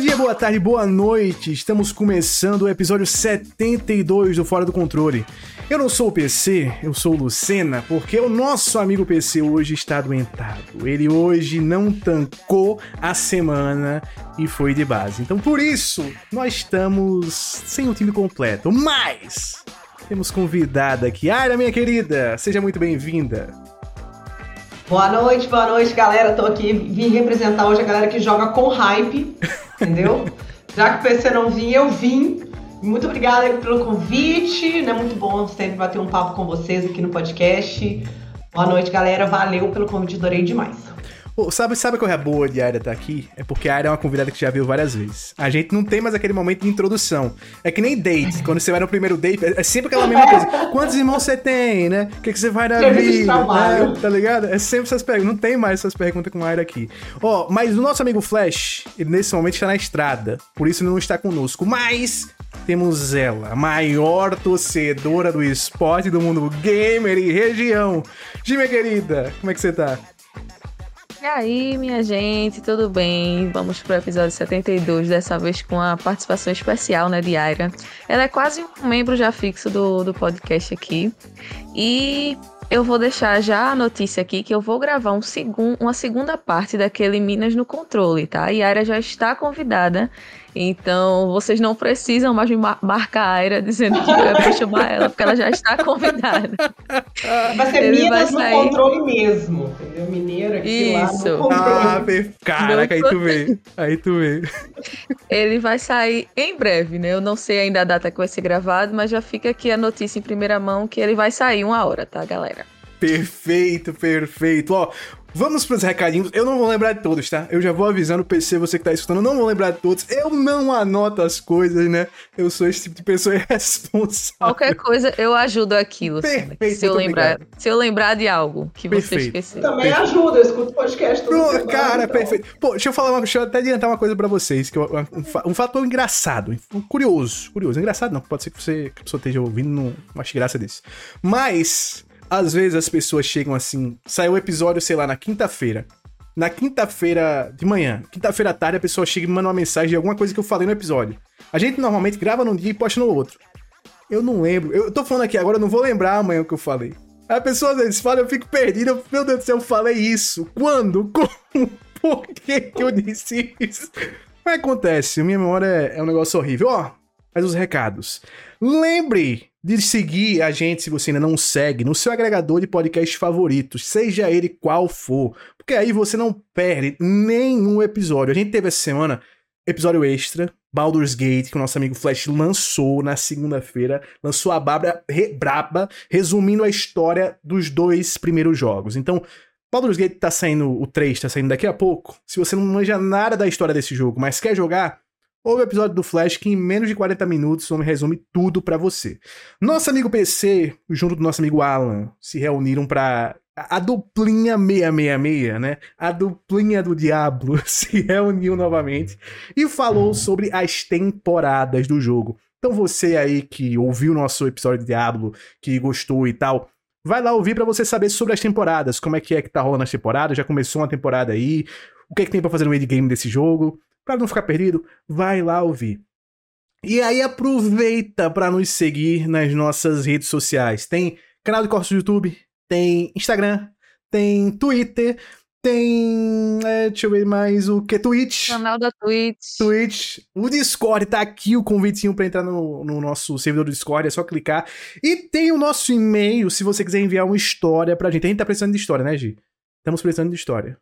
dia, boa tarde, boa noite. Estamos começando o episódio 72 do Fora do Controle. Eu não sou o PC, eu sou o Lucena, porque o nosso amigo PC hoje está doentado. Ele hoje não tancou a semana e foi de base. Então, por isso, nós estamos sem o time completo. Mas temos convidada aqui, Aira, minha querida. Seja muito bem-vinda. Boa noite, boa noite, galera. Tô aqui, vim representar hoje a galera que joga com hype, entendeu? Já que o PC não vinha, eu vim. Muito obrigada pelo convite, né? Muito bom sempre bater um papo com vocês aqui no podcast. Boa noite, galera. Valeu pelo convite, adorei demais. Pô, sabe, sabe qual é a boa de Aira estar tá aqui? É porque a Aira é uma convidada que já viu várias vezes. A gente não tem mais aquele momento de introdução. É que nem date. Quando você vai no primeiro date, é sempre aquela mesma coisa. Quantos irmãos você tem, né? O que, que você vai na vida? Né? Tá ligado? É sempre essas perguntas. Não tem mais essas perguntas com a Aira aqui. Ó, oh, mas o nosso amigo Flash, ele nesse momento está na estrada. Por isso ele não está conosco. Mas temos ela, a maior torcedora do esporte do mundo gamer e região. Gime, querida, como é que você tá? E aí, minha gente, tudo bem? Vamos pro episódio 72, dessa vez com a participação especial, né, de Aira. Ela é quase um membro já fixo do, do podcast aqui. E eu vou deixar já a notícia aqui que eu vou gravar um segun, uma segunda parte daquele Minas no Controle, tá? E a Aira já está convidada então, vocês não precisam mais me marcar a Aira dizendo que eu vou chamar ela, porque ela já está convidada. Vai ser Ele Minas vai sair... no controle mesmo, entendeu? Mineiro aqui Isso. lá no controle. Ah, caraca, aí tu vê. Aí tu vê. Ele vai sair em breve, né? Eu não sei ainda a data que vai ser gravado, mas já fica aqui a notícia em primeira mão que ele vai sair uma hora, tá, galera? Perfeito, perfeito. Ó, Vamos pros recadinhos. Eu não vou lembrar de todos, tá? Eu já vou avisando o PC, você que tá escutando, não vou lembrar de todos. Eu não anoto as coisas, né? Eu sou esse tipo de pessoa irresponsável. Qualquer coisa, eu ajudo aquilo. Perfeito, se eu lembrar, se eu lembrar de algo que perfeito. você esqueceu. Também perfeito. ajuda, eu escuto podcast todo Pô, Cara, então. perfeito. Pô, deixa eu falar uma, deixa eu até adiantar uma coisa para vocês, que eu, um, um fator engraçado, um, curioso, curioso. Engraçado não, pode ser que você que a pessoa esteja ouvindo, não, ache graça desse. Mas às vezes as pessoas chegam assim, saiu o episódio, sei lá, na quinta-feira. Na quinta-feira de manhã, quinta-feira à tarde, a pessoa chega e me manda uma mensagem de alguma coisa que eu falei no episódio. A gente normalmente grava num dia e posta no outro. Eu não lembro. Eu tô falando aqui agora, eu não vou lembrar amanhã o que eu falei. A pessoa às vezes fala, eu fico perdido. Eu, meu Deus do céu, eu falei isso. Quando? Como? Por que, que eu disse isso? Mas acontece, minha memória é, é um negócio horrível. Ó, mas os recados. Lembre de seguir a gente, se você ainda não segue, no seu agregador de podcast favoritos, seja ele qual for, porque aí você não perde nenhum episódio. A gente teve essa semana episódio extra, Baldur's Gate, que o nosso amigo Flash lançou na segunda-feira, lançou a babra, re, braba, resumindo a história dos dois primeiros jogos. Então, Baldur's Gate tá saindo, o 3 tá saindo daqui a pouco. Se você não manja nada da história desse jogo, mas quer jogar, Houve o episódio do Flash que em menos de 40 minutos o homem resume tudo para você. Nosso amigo PC, junto do nosso amigo Alan, se reuniram para a duplinha 666, né? A duplinha do Diablo se reuniu novamente e falou sobre as temporadas do jogo. Então você aí que ouviu o nosso episódio de Diablo, que gostou e tal, vai lá ouvir para você saber sobre as temporadas, como é que é que tá rolando as temporadas, já começou uma temporada aí, o que é que tem para fazer no endgame desse jogo. Para não ficar perdido, vai lá ouvir. E aí aproveita para nos seguir nas nossas redes sociais. Tem canal de cortes do YouTube, tem Instagram, tem Twitter, tem. É, deixa eu ver mais o que? Twitch. Canal da Twitch. Twitch. O Discord tá aqui, o convitinho para entrar no, no, nosso servidor do Discord, é só clicar. E tem o nosso e-mail, se você quiser enviar uma história pra gente. A gente tá precisando de história, né, Gi? Estamos precisando de história.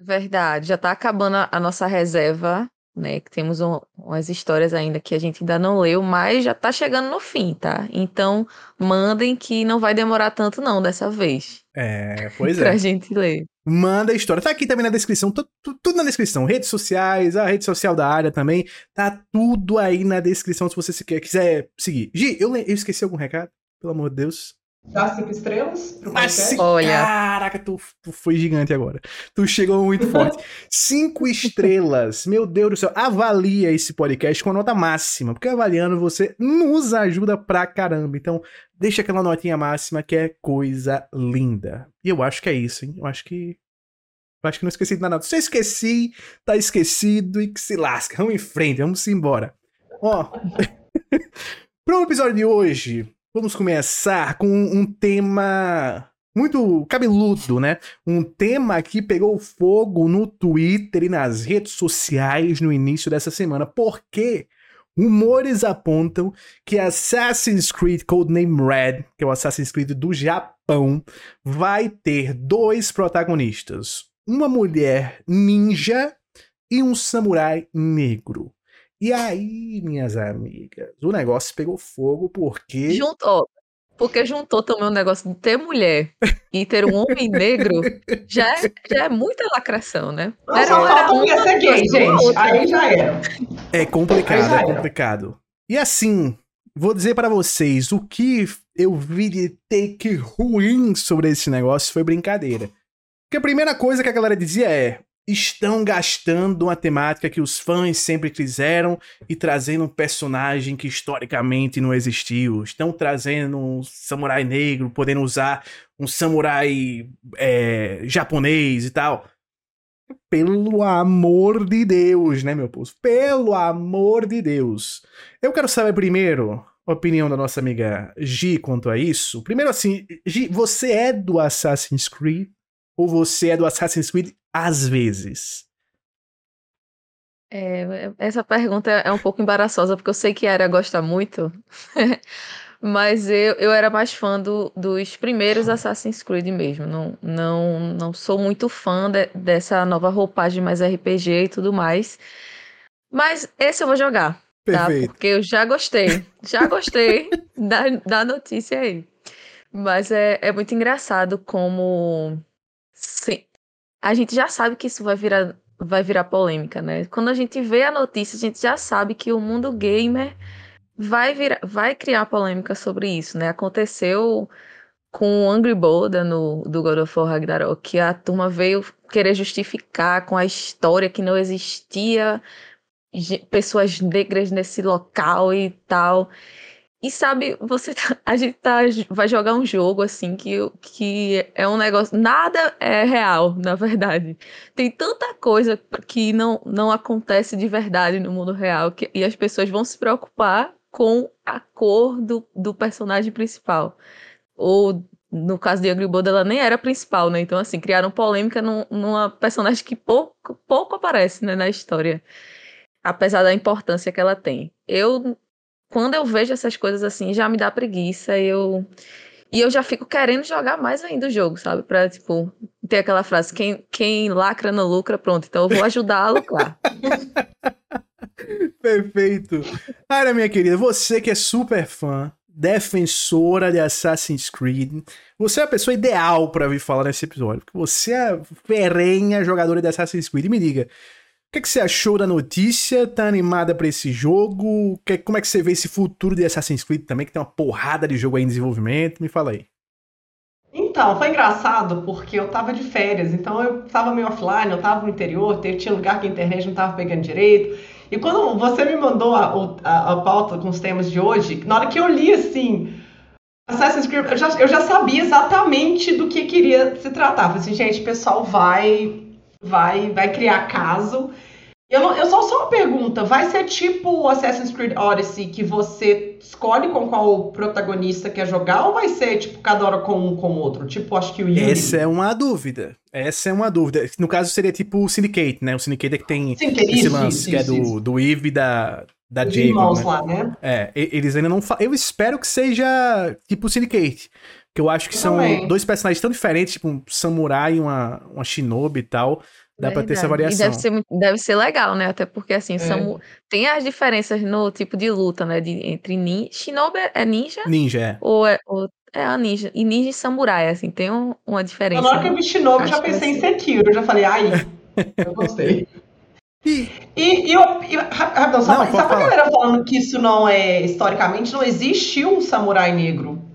Verdade, já tá acabando a, a nossa reserva, né? Que temos um, umas histórias ainda que a gente ainda não leu, mas já tá chegando no fim, tá? Então, mandem que não vai demorar tanto não dessa vez. É, pois é. pra gente ler. Manda a história. Tá aqui também na descrição, tudo, tudo na descrição. Redes sociais, a rede social da área também. Tá tudo aí na descrição se você quiser seguir. Gi, eu, eu esqueci algum recado? Pelo amor de Deus. Dá cinco estrelas? Mas, Olha. Caraca, tu, tu foi gigante agora. Tu chegou muito forte. cinco estrelas. Meu Deus do céu. Avalia esse podcast com a nota máxima. Porque avaliando você nos ajuda pra caramba. Então, deixa aquela notinha máxima que é coisa linda. E eu acho que é isso, hein? Eu acho que Acho que não esqueci de nada. Se eu esqueci, tá esquecido e que se lasca. Vamos em frente, vamos embora. Ó, para o episódio de hoje, vamos começar com um tema muito cabeludo, né? Um tema que pegou fogo no Twitter e nas redes sociais no início dessa semana. Porque rumores apontam que Assassin's Creed Codename Red, que é o Assassin's Creed do Japão, vai ter dois protagonistas uma mulher ninja e um samurai negro. E aí, minhas amigas, o negócio pegou fogo porque. Juntou. Porque juntou também o negócio de ter mulher e ter um homem negro, já é, já é muita lacração, né? Era, só falta ia ser gay, gente. Aí já era. É complicado, é complicado. E assim, vou dizer para vocês, o que eu vi de take ruim sobre esse negócio foi brincadeira. Porque a primeira coisa que a galera dizia é: estão gastando uma temática que os fãs sempre quiseram e trazendo um personagem que historicamente não existiu. Estão trazendo um samurai negro, podendo usar um samurai é, japonês e tal. Pelo amor de Deus, né, meu povo? Pelo amor de Deus. Eu quero saber primeiro a opinião da nossa amiga Gi quanto a isso. Primeiro, assim, Gi, você é do Assassin's Creed? Ou você é do Assassin's Creed às vezes? É, essa pergunta é um pouco embaraçosa, porque eu sei que a Era gosta muito, mas eu, eu era mais fã do, dos primeiros Assassin's Creed mesmo. Não, não, não sou muito fã de, dessa nova roupagem mais RPG e tudo mais. Mas esse eu vou jogar. Tá? Perfeito. Porque eu já gostei. Já gostei da, da notícia aí. Mas é, é muito engraçado como Sim. A gente já sabe que isso vai virar, vai virar polêmica, né? Quando a gente vê a notícia, a gente já sabe que o mundo gamer vai, virar, vai criar polêmica sobre isso, né? Aconteceu com o Angry Boda no, do God of War Ragnarok, que a turma veio querer justificar com a história que não existia pessoas negras nesse local e tal. E sabe, você tá, a gente tá, vai jogar um jogo assim que, que é um negócio. Nada é real, na verdade. Tem tanta coisa que não, não acontece de verdade no mundo real que, e as pessoas vão se preocupar com a cor do, do personagem principal. Ou, no caso de Angry Birds, ela nem era principal, né? Então, assim, criaram polêmica num, numa personagem que pouco, pouco aparece né, na história. Apesar da importância que ela tem. Eu quando eu vejo essas coisas assim, já me dá preguiça. Eu e eu já fico querendo jogar mais ainda o jogo, sabe? Pra, tipo, ter aquela frase: quem, quem lacra não lucra, pronto. Então eu vou ajudar a lucrar. Perfeito. Ara, minha querida, você que é super fã, defensora de Assassin's Creed, você é a pessoa ideal para vir falar nesse episódio. Porque você é ferrenha jogadora de Assassin's Creed. E me diga, o que, que, você achou da notícia? Tá animada para esse jogo? Que, como é que você vê esse futuro de Assassin's Creed também, que tem uma porrada de jogo aí em desenvolvimento? Me fala aí. Então, foi engraçado porque eu tava de férias, então eu tava meio offline, eu tava no interior, tinha lugar que a internet não tava pegando direito. E quando você me mandou a, a, a pauta com os temas de hoje, na hora que eu li assim, Assassin's Creed, eu já, eu já sabia exatamente do que queria se tratar. Falei assim, gente, o pessoal vai vai, vai criar caso. Eu, não, eu só só uma pergunta, vai ser tipo Assassin's Creed Odyssey que você escolhe com qual protagonista quer jogar ou vai ser tipo cada hora com um com outro? Tipo, acho que o Yuri. Essa é uma dúvida. Essa é uma dúvida. No caso seria tipo o Syndicate, né? O Syndicate é que tem Syndicate, esse lance isso, que é do, do Eve e da da Jacob, irmãos né? lá, né? É, eles ainda não Eu espero que seja tipo o Syndicate. Que eu acho que eu são também. dois personagens tão diferentes, tipo um samurai e uma, uma shinobi e tal. Dá Verdade. pra ter essa variação. E deve ser, deve ser legal, né? Até porque, assim, é. são, tem as diferenças no tipo de luta, né? De, entre ninja. Shinobi é ninja? Ninja, é. Ou é, ou é a ninja. E ninja e samurai, assim, tem um, uma diferença. Na hora que eu vi Shinobi, já pensei em Sekiro. Eu já falei, ai, eu gostei. E, e, e, eu, e rapidão, só, não, só pra galera falando que isso não é, historicamente, não existe um samurai negro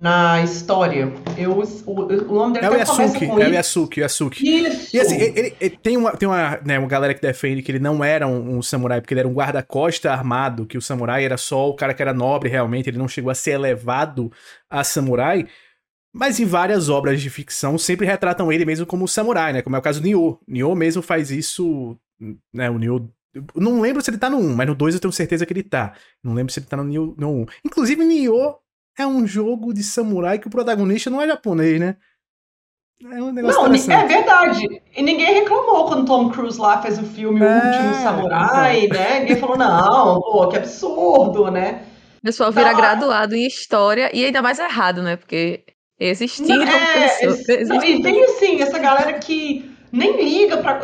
na história. Eu, o, o nome dele é o Yasuki, é o Yasuki, Yasuki. Isso. E assim, ele, ele, ele, tem uma, tem uma, né, uma galera que defende que ele não era um, um samurai, porque ele era um guarda-costa armado, que o samurai era só o cara que era nobre realmente, ele não chegou a ser elevado a samurai. Mas em várias obras de ficção sempre retratam ele mesmo como samurai, né? Como é o caso do Nioh. Nioh mesmo faz isso, né? O Nioh não lembro se ele tá no 1, mas no 2 eu tenho certeza que ele tá. Não lembro se ele tá no, Nioh, no 1. Inclusive, Nioh é um jogo de samurai que o protagonista não é japonês, né? É um negócio Não, é verdade. E ninguém reclamou quando Tom Cruise lá fez o filme O é, Último Samurai, é. né? Ninguém falou, não, pô, que absurdo, né? O pessoal vira então, graduado em história e ainda mais errado, né? Porque existiram é, pessoas. Não, e tem assim, essa galera que nem liga pra,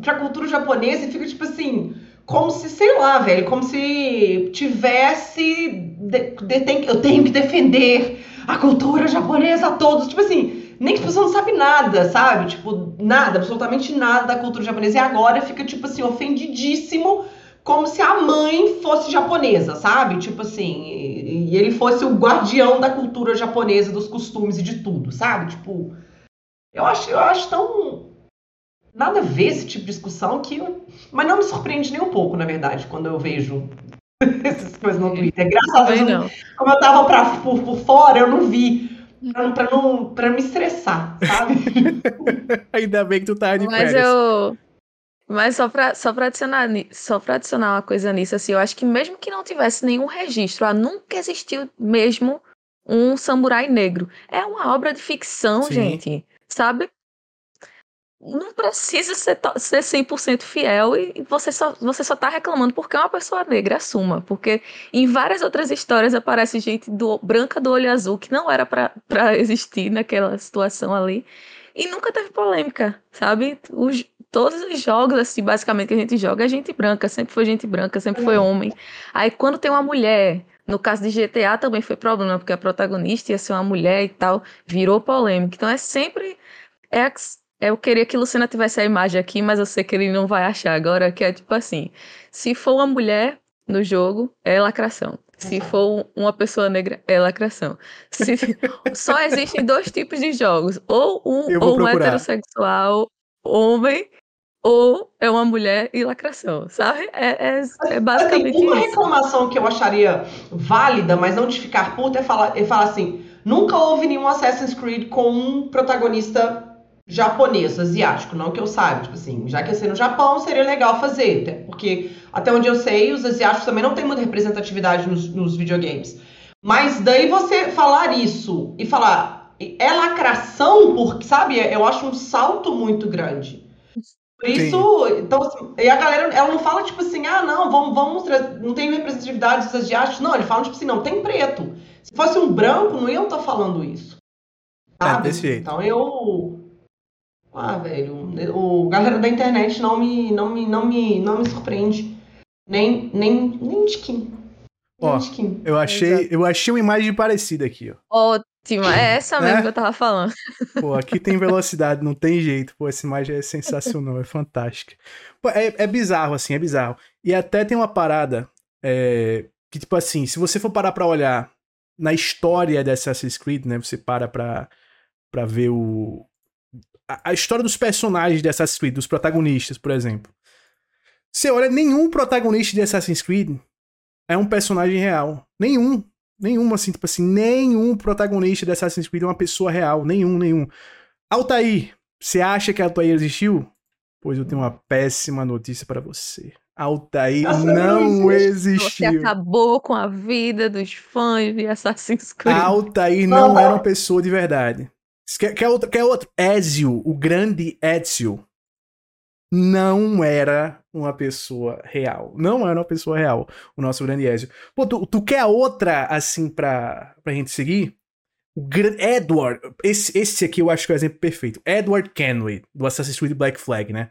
pra cultura japonesa e fica tipo assim, como se, sei lá, velho, como se tivesse. De, de, tem, eu tenho que defender a cultura japonesa a todos. Tipo assim, nem que a pessoa não sabe nada, sabe? Tipo, nada, absolutamente nada da cultura japonesa. E agora fica, tipo assim, ofendidíssimo, como se a mãe fosse japonesa, sabe? Tipo assim, e, ele fosse o guardião da cultura japonesa, dos costumes e de tudo, sabe? Tipo, eu acho, eu acho tão. Nada a ver esse tipo de discussão que. Mas não me surpreende nem um pouco, na verdade, quando eu vejo essas coisas no Twitter. Graças a Deus, como eu tava pra, por, por fora, eu não vi Pra, pra, não, pra me estressar, sabe? Ainda bem que tu tá de Mas férias. eu. Mas só pra, só, pra adicionar, só pra adicionar uma coisa nisso, assim, eu acho que mesmo que não tivesse nenhum registro, ah, nunca existiu mesmo um samurai negro. É uma obra de ficção, Sim. gente. Sabe? Não precisa ser, ser 100% fiel e você só, você só tá reclamando porque é uma pessoa negra, assuma. Porque em várias outras histórias aparece gente do, branca do olho azul que não era para existir naquela situação ali. E nunca teve polêmica, sabe? Os, todos os jogos, assim, basicamente, que a gente joga é gente branca, sempre foi gente branca, sempre foi homem. Aí quando tem uma mulher, no caso de GTA também foi problema, porque a protagonista ia ser uma mulher e tal, virou polêmica. Então é sempre. É eu queria que Luciana tivesse a imagem aqui, mas eu sei que ele não vai achar agora, que é tipo assim: se for uma mulher no jogo, é lacração. Se for uma pessoa negra, é lacração. Se... Só existem dois tipos de jogos: ou um, ou um heterossexual homem, ou é uma mulher e lacração, sabe? É, é, é basicamente assim, uma isso. reclamação que eu acharia válida, mas não de ficar puta, é falar, é falar assim: nunca houve nenhum Assassin's Creed com um protagonista japonês, asiático, não que eu saiba, tipo assim, já que ia ser no Japão, seria legal fazer, até porque até onde eu sei, os asiáticos também não têm muita representatividade nos, nos videogames. Mas daí você falar isso e falar é lacração, porque, sabe, eu acho um salto muito grande. Por isso, Sim. então, assim, e a galera, ela não fala tipo assim, ah, não, vamos, vamos não tem representatividade dos asiáticos. Não, ele fala tipo assim, não, tem preto. Se fosse um branco, não iam estar falando isso. É, sabe? É, desse jeito. Então eu ah, velho, o galera da internet não me, não me, não me, não me surpreende. Nem, nem, nem de skin. Ó, eu achei, eu achei uma imagem parecida aqui, ó. Ótima, é essa mesmo é? que eu tava falando. Pô, aqui tem velocidade, não tem jeito. Pô, essa imagem é sensacional, é fantástica. Pô, é, é bizarro, assim, é bizarro. E até tem uma parada é, que, tipo assim, se você for parar pra olhar na história de Assassin's Creed, né, você para pra, pra ver o, a, história dos personagens de Assassin's Creed, dos protagonistas, por exemplo. Você olha, nenhum protagonista de Assassin's Creed é um personagem real. Nenhum. Nenhum, assim, tipo assim, nenhum protagonista de Assassin's Creed é uma pessoa real. Nenhum, nenhum. Altair, você acha que Altair existiu? Pois eu tenho uma péssima notícia para você. Altair não existiu. Você acabou com a vida dos fãs de Assassin's Creed. Altair não era uma pessoa de verdade. Quer, quer, outro, quer outro? Ezio, o grande Ezio, não era uma pessoa real. Não era uma pessoa real, o nosso grande Ezio. Pô, tu, tu quer outra, assim, pra, pra gente seguir? O Edward, esse, esse aqui eu acho que é o exemplo perfeito. Edward Kenway, do Assassin's Creed Black Flag, né?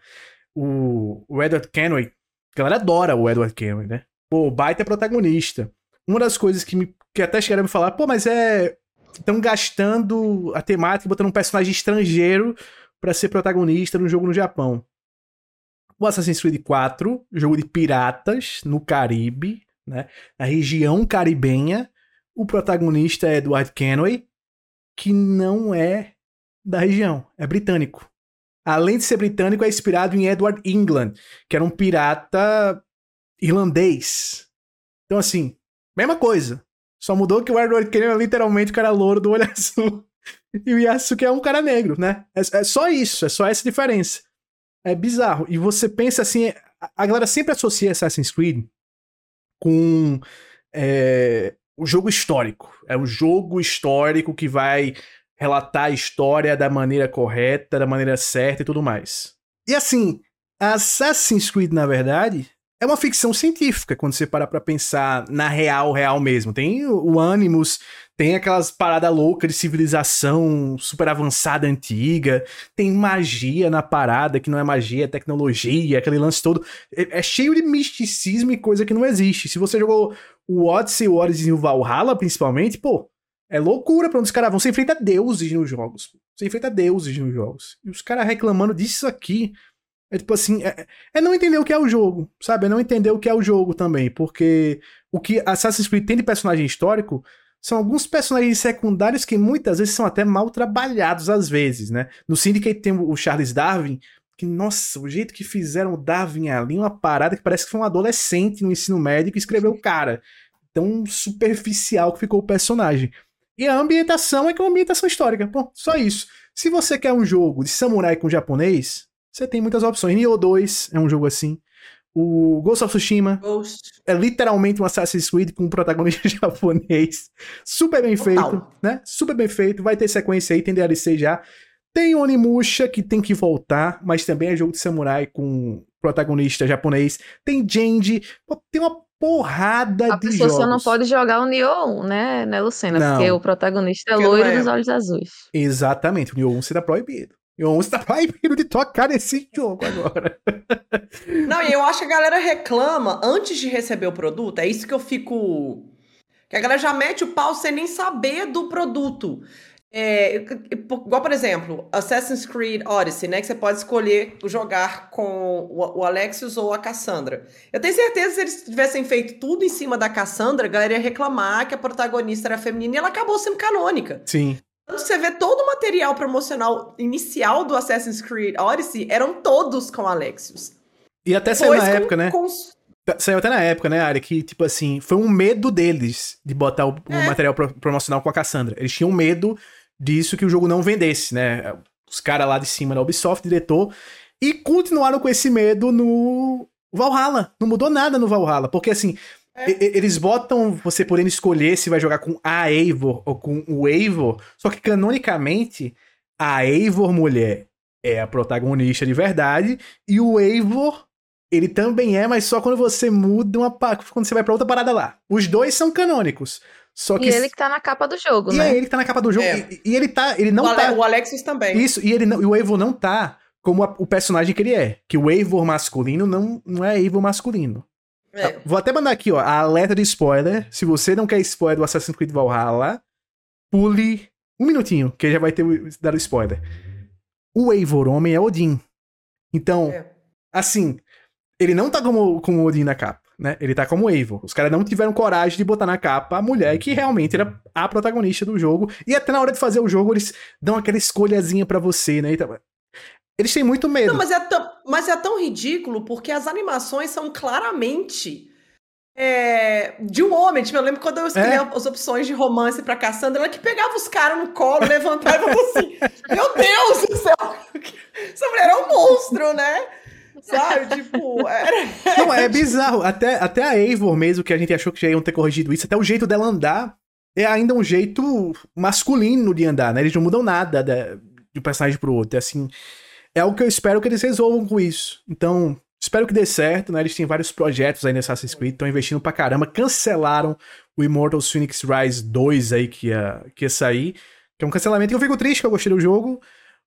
O, o Edward Kenway, a galera adora o Edward Kenway, né? Pô, baita protagonista. Uma das coisas que, me, que até chegaram a me falar, pô, mas é estão gastando a temática, botando um personagem estrangeiro para ser protagonista no jogo no Japão. O Assassin's Creed 4, jogo de piratas no Caribe, né, na região caribenha. O protagonista é Edward Kenway, que não é da região, é britânico. Além de ser britânico, é inspirado em Edward England, que era um pirata irlandês. Então, assim, mesma coisa. Só mudou que o Edward Kennan é literalmente o cara louro do olho azul. e o Yasuke é um cara negro, né? É, é, só isso, é só essa diferença. É bizarro. E você pensa assim, a galera sempre associa Assassin's Creed com é, o jogo histórico. É o jogo histórico que vai relatar a história da maneira correta, da maneira certa e tudo mais. E assim, Assassin's Creed, na verdade, é uma ficção científica, quando você para pra pensar na real, real mesmo. Tem o Animus, tem aquelas paradas loucas de civilização super avançada, antiga, tem magia na parada, que não é magia, é tecnologia, aquele lance todo. É, é cheio de misticismo e coisa que não existe. Se você jogou o Odyssey, o Odyssey e o Valhalla, principalmente, pô, é loucura pra onde os caras vão. Você enfrenta deuses nos jogos. Você enfrenta deuses nos jogos. E os caras reclamando disso aqui. É tipo assim, é, é, não entender o que é o jogo, sabe? É não entender o que é o jogo também, porque o que Assassin's Creed tem de personagem histórico são alguns personagens secundários que muitas vezes são até mal trabalhados às vezes, né? No Syndicate tem o Charles Darwin, que, nossa, o jeito que fizeram o Darwin ali, uma parada que parece que foi um adolescente no ensino médio que escreveu o cara. Tão superficial que ficou o personagem. E a ambientação é que é uma ambientação histórica. Pô, só isso. Se você quer um jogo de samurai com japonês, você tem muitas opções. Nioh 2 é um jogo assim. O Ghost of Tsushima Ghost. é literalmente um Assassin's Creed com um protagonista japonês. Super bem Total. feito, né? Super bem feito. Vai ter sequência aí, tem DLC já. Tem Onimusha, que tem que voltar, mas também é jogo de samurai com protagonista japonês. Tem Genji. Tem uma porrada A de pessoa jogos. só não pode jogar o Nioh 1, né, né, Lucena? Não. Porque o protagonista é Porque loiro é. dos olhos azuis. Exatamente, o Nioh 1 está proibido. 1 está proibido de tocar nesse jogo agora. Não, e eu acho que a galera reclama antes de receber o produto. É isso que eu fico. Que a galera já mete o pau sem nem saber do produto. É, igual, por exemplo, Assassin's Creed Odyssey, né? Que você pode escolher jogar com o Alexios ou a Cassandra. Eu tenho certeza que se eles tivessem feito tudo em cima da Cassandra, a galera ia reclamar que a protagonista era feminina e ela acabou sendo canônica. Sim. Quando você vê todo o material promocional inicial do Assassin's Creed Odyssey, eram todos com Alexios. E até saiu na época, né? os- Saiu até na época, né, Ari? Que, tipo assim, foi um medo deles de botar o, o É. material pro- promocional com a Cassandra. Eles tinham medo disso que o jogo não vendesse, né? Os caras lá de cima da Ubisoft, diretor. E continuaram com esse medo no Valhalla. Não mudou nada no Valhalla. Porque, assim, É. e- e- eles botam você podendo escolher se vai jogar com a Eivor ou com o Eivor. Só que, canonicamente, a Eivor mulher é a protagonista de verdade. E o Eivor ele também é, mas só quando você muda uma quando você vai pra outra parada lá. Os dois são canônicos. Só que E ele que tá na capa do jogo, e né? é ele que tá na capa do jogo É. e, e ele tá, ele não o, Ale- tá o Alexis também. isso e ele não, e o Eivor não tá como a- o personagem que ele é, que o Eivor masculino não não é Eivor masculino. É. Vou até mandar aqui, ó, a alerta de spoiler. Se você não quer spoiler do Assassin's Creed Valhalla, pule um minutinho, que já vai ter o- dar o spoiler. O Eivor homem é Odin. Então, É. assim, ele não tá como, como Odin na capa, né? Ele tá como Eivor. Os caras não tiveram coragem de botar na capa a mulher que realmente era a protagonista do jogo. E até na hora de fazer o jogo, eles dão aquela escolhazinha pra você, né? Eles têm muito medo. Não, mas é, tão, mas é tão ridículo porque as animações são claramente é, de um homem. Tipo, eu lembro quando eu escolhi É. as opções de romance pra Cassandra, ela que pegava os caras no colo, levantava e falava assim: Meu Deus do céu! Essa mulher é um monstro, né? Sabe? Tipo, era. Não, é bizarro. Até, até a Eivor mesmo, que a gente achou que já iam ter corrigido isso, até o jeito dela andar é ainda um jeito masculino de andar, né? Eles não mudam nada da- de um personagem pro outro. É assim. É algo que eu espero que eles resolvam com isso. Então, espero que dê certo, né? Eles têm vários projetos aí nesse Assassin's Creed, estão investindo pra caramba. Cancelaram o Immortals Phoenix Rise 2 aí que ia, que ia sair. Que é um cancelamento que eu fico triste, que eu gostei do jogo.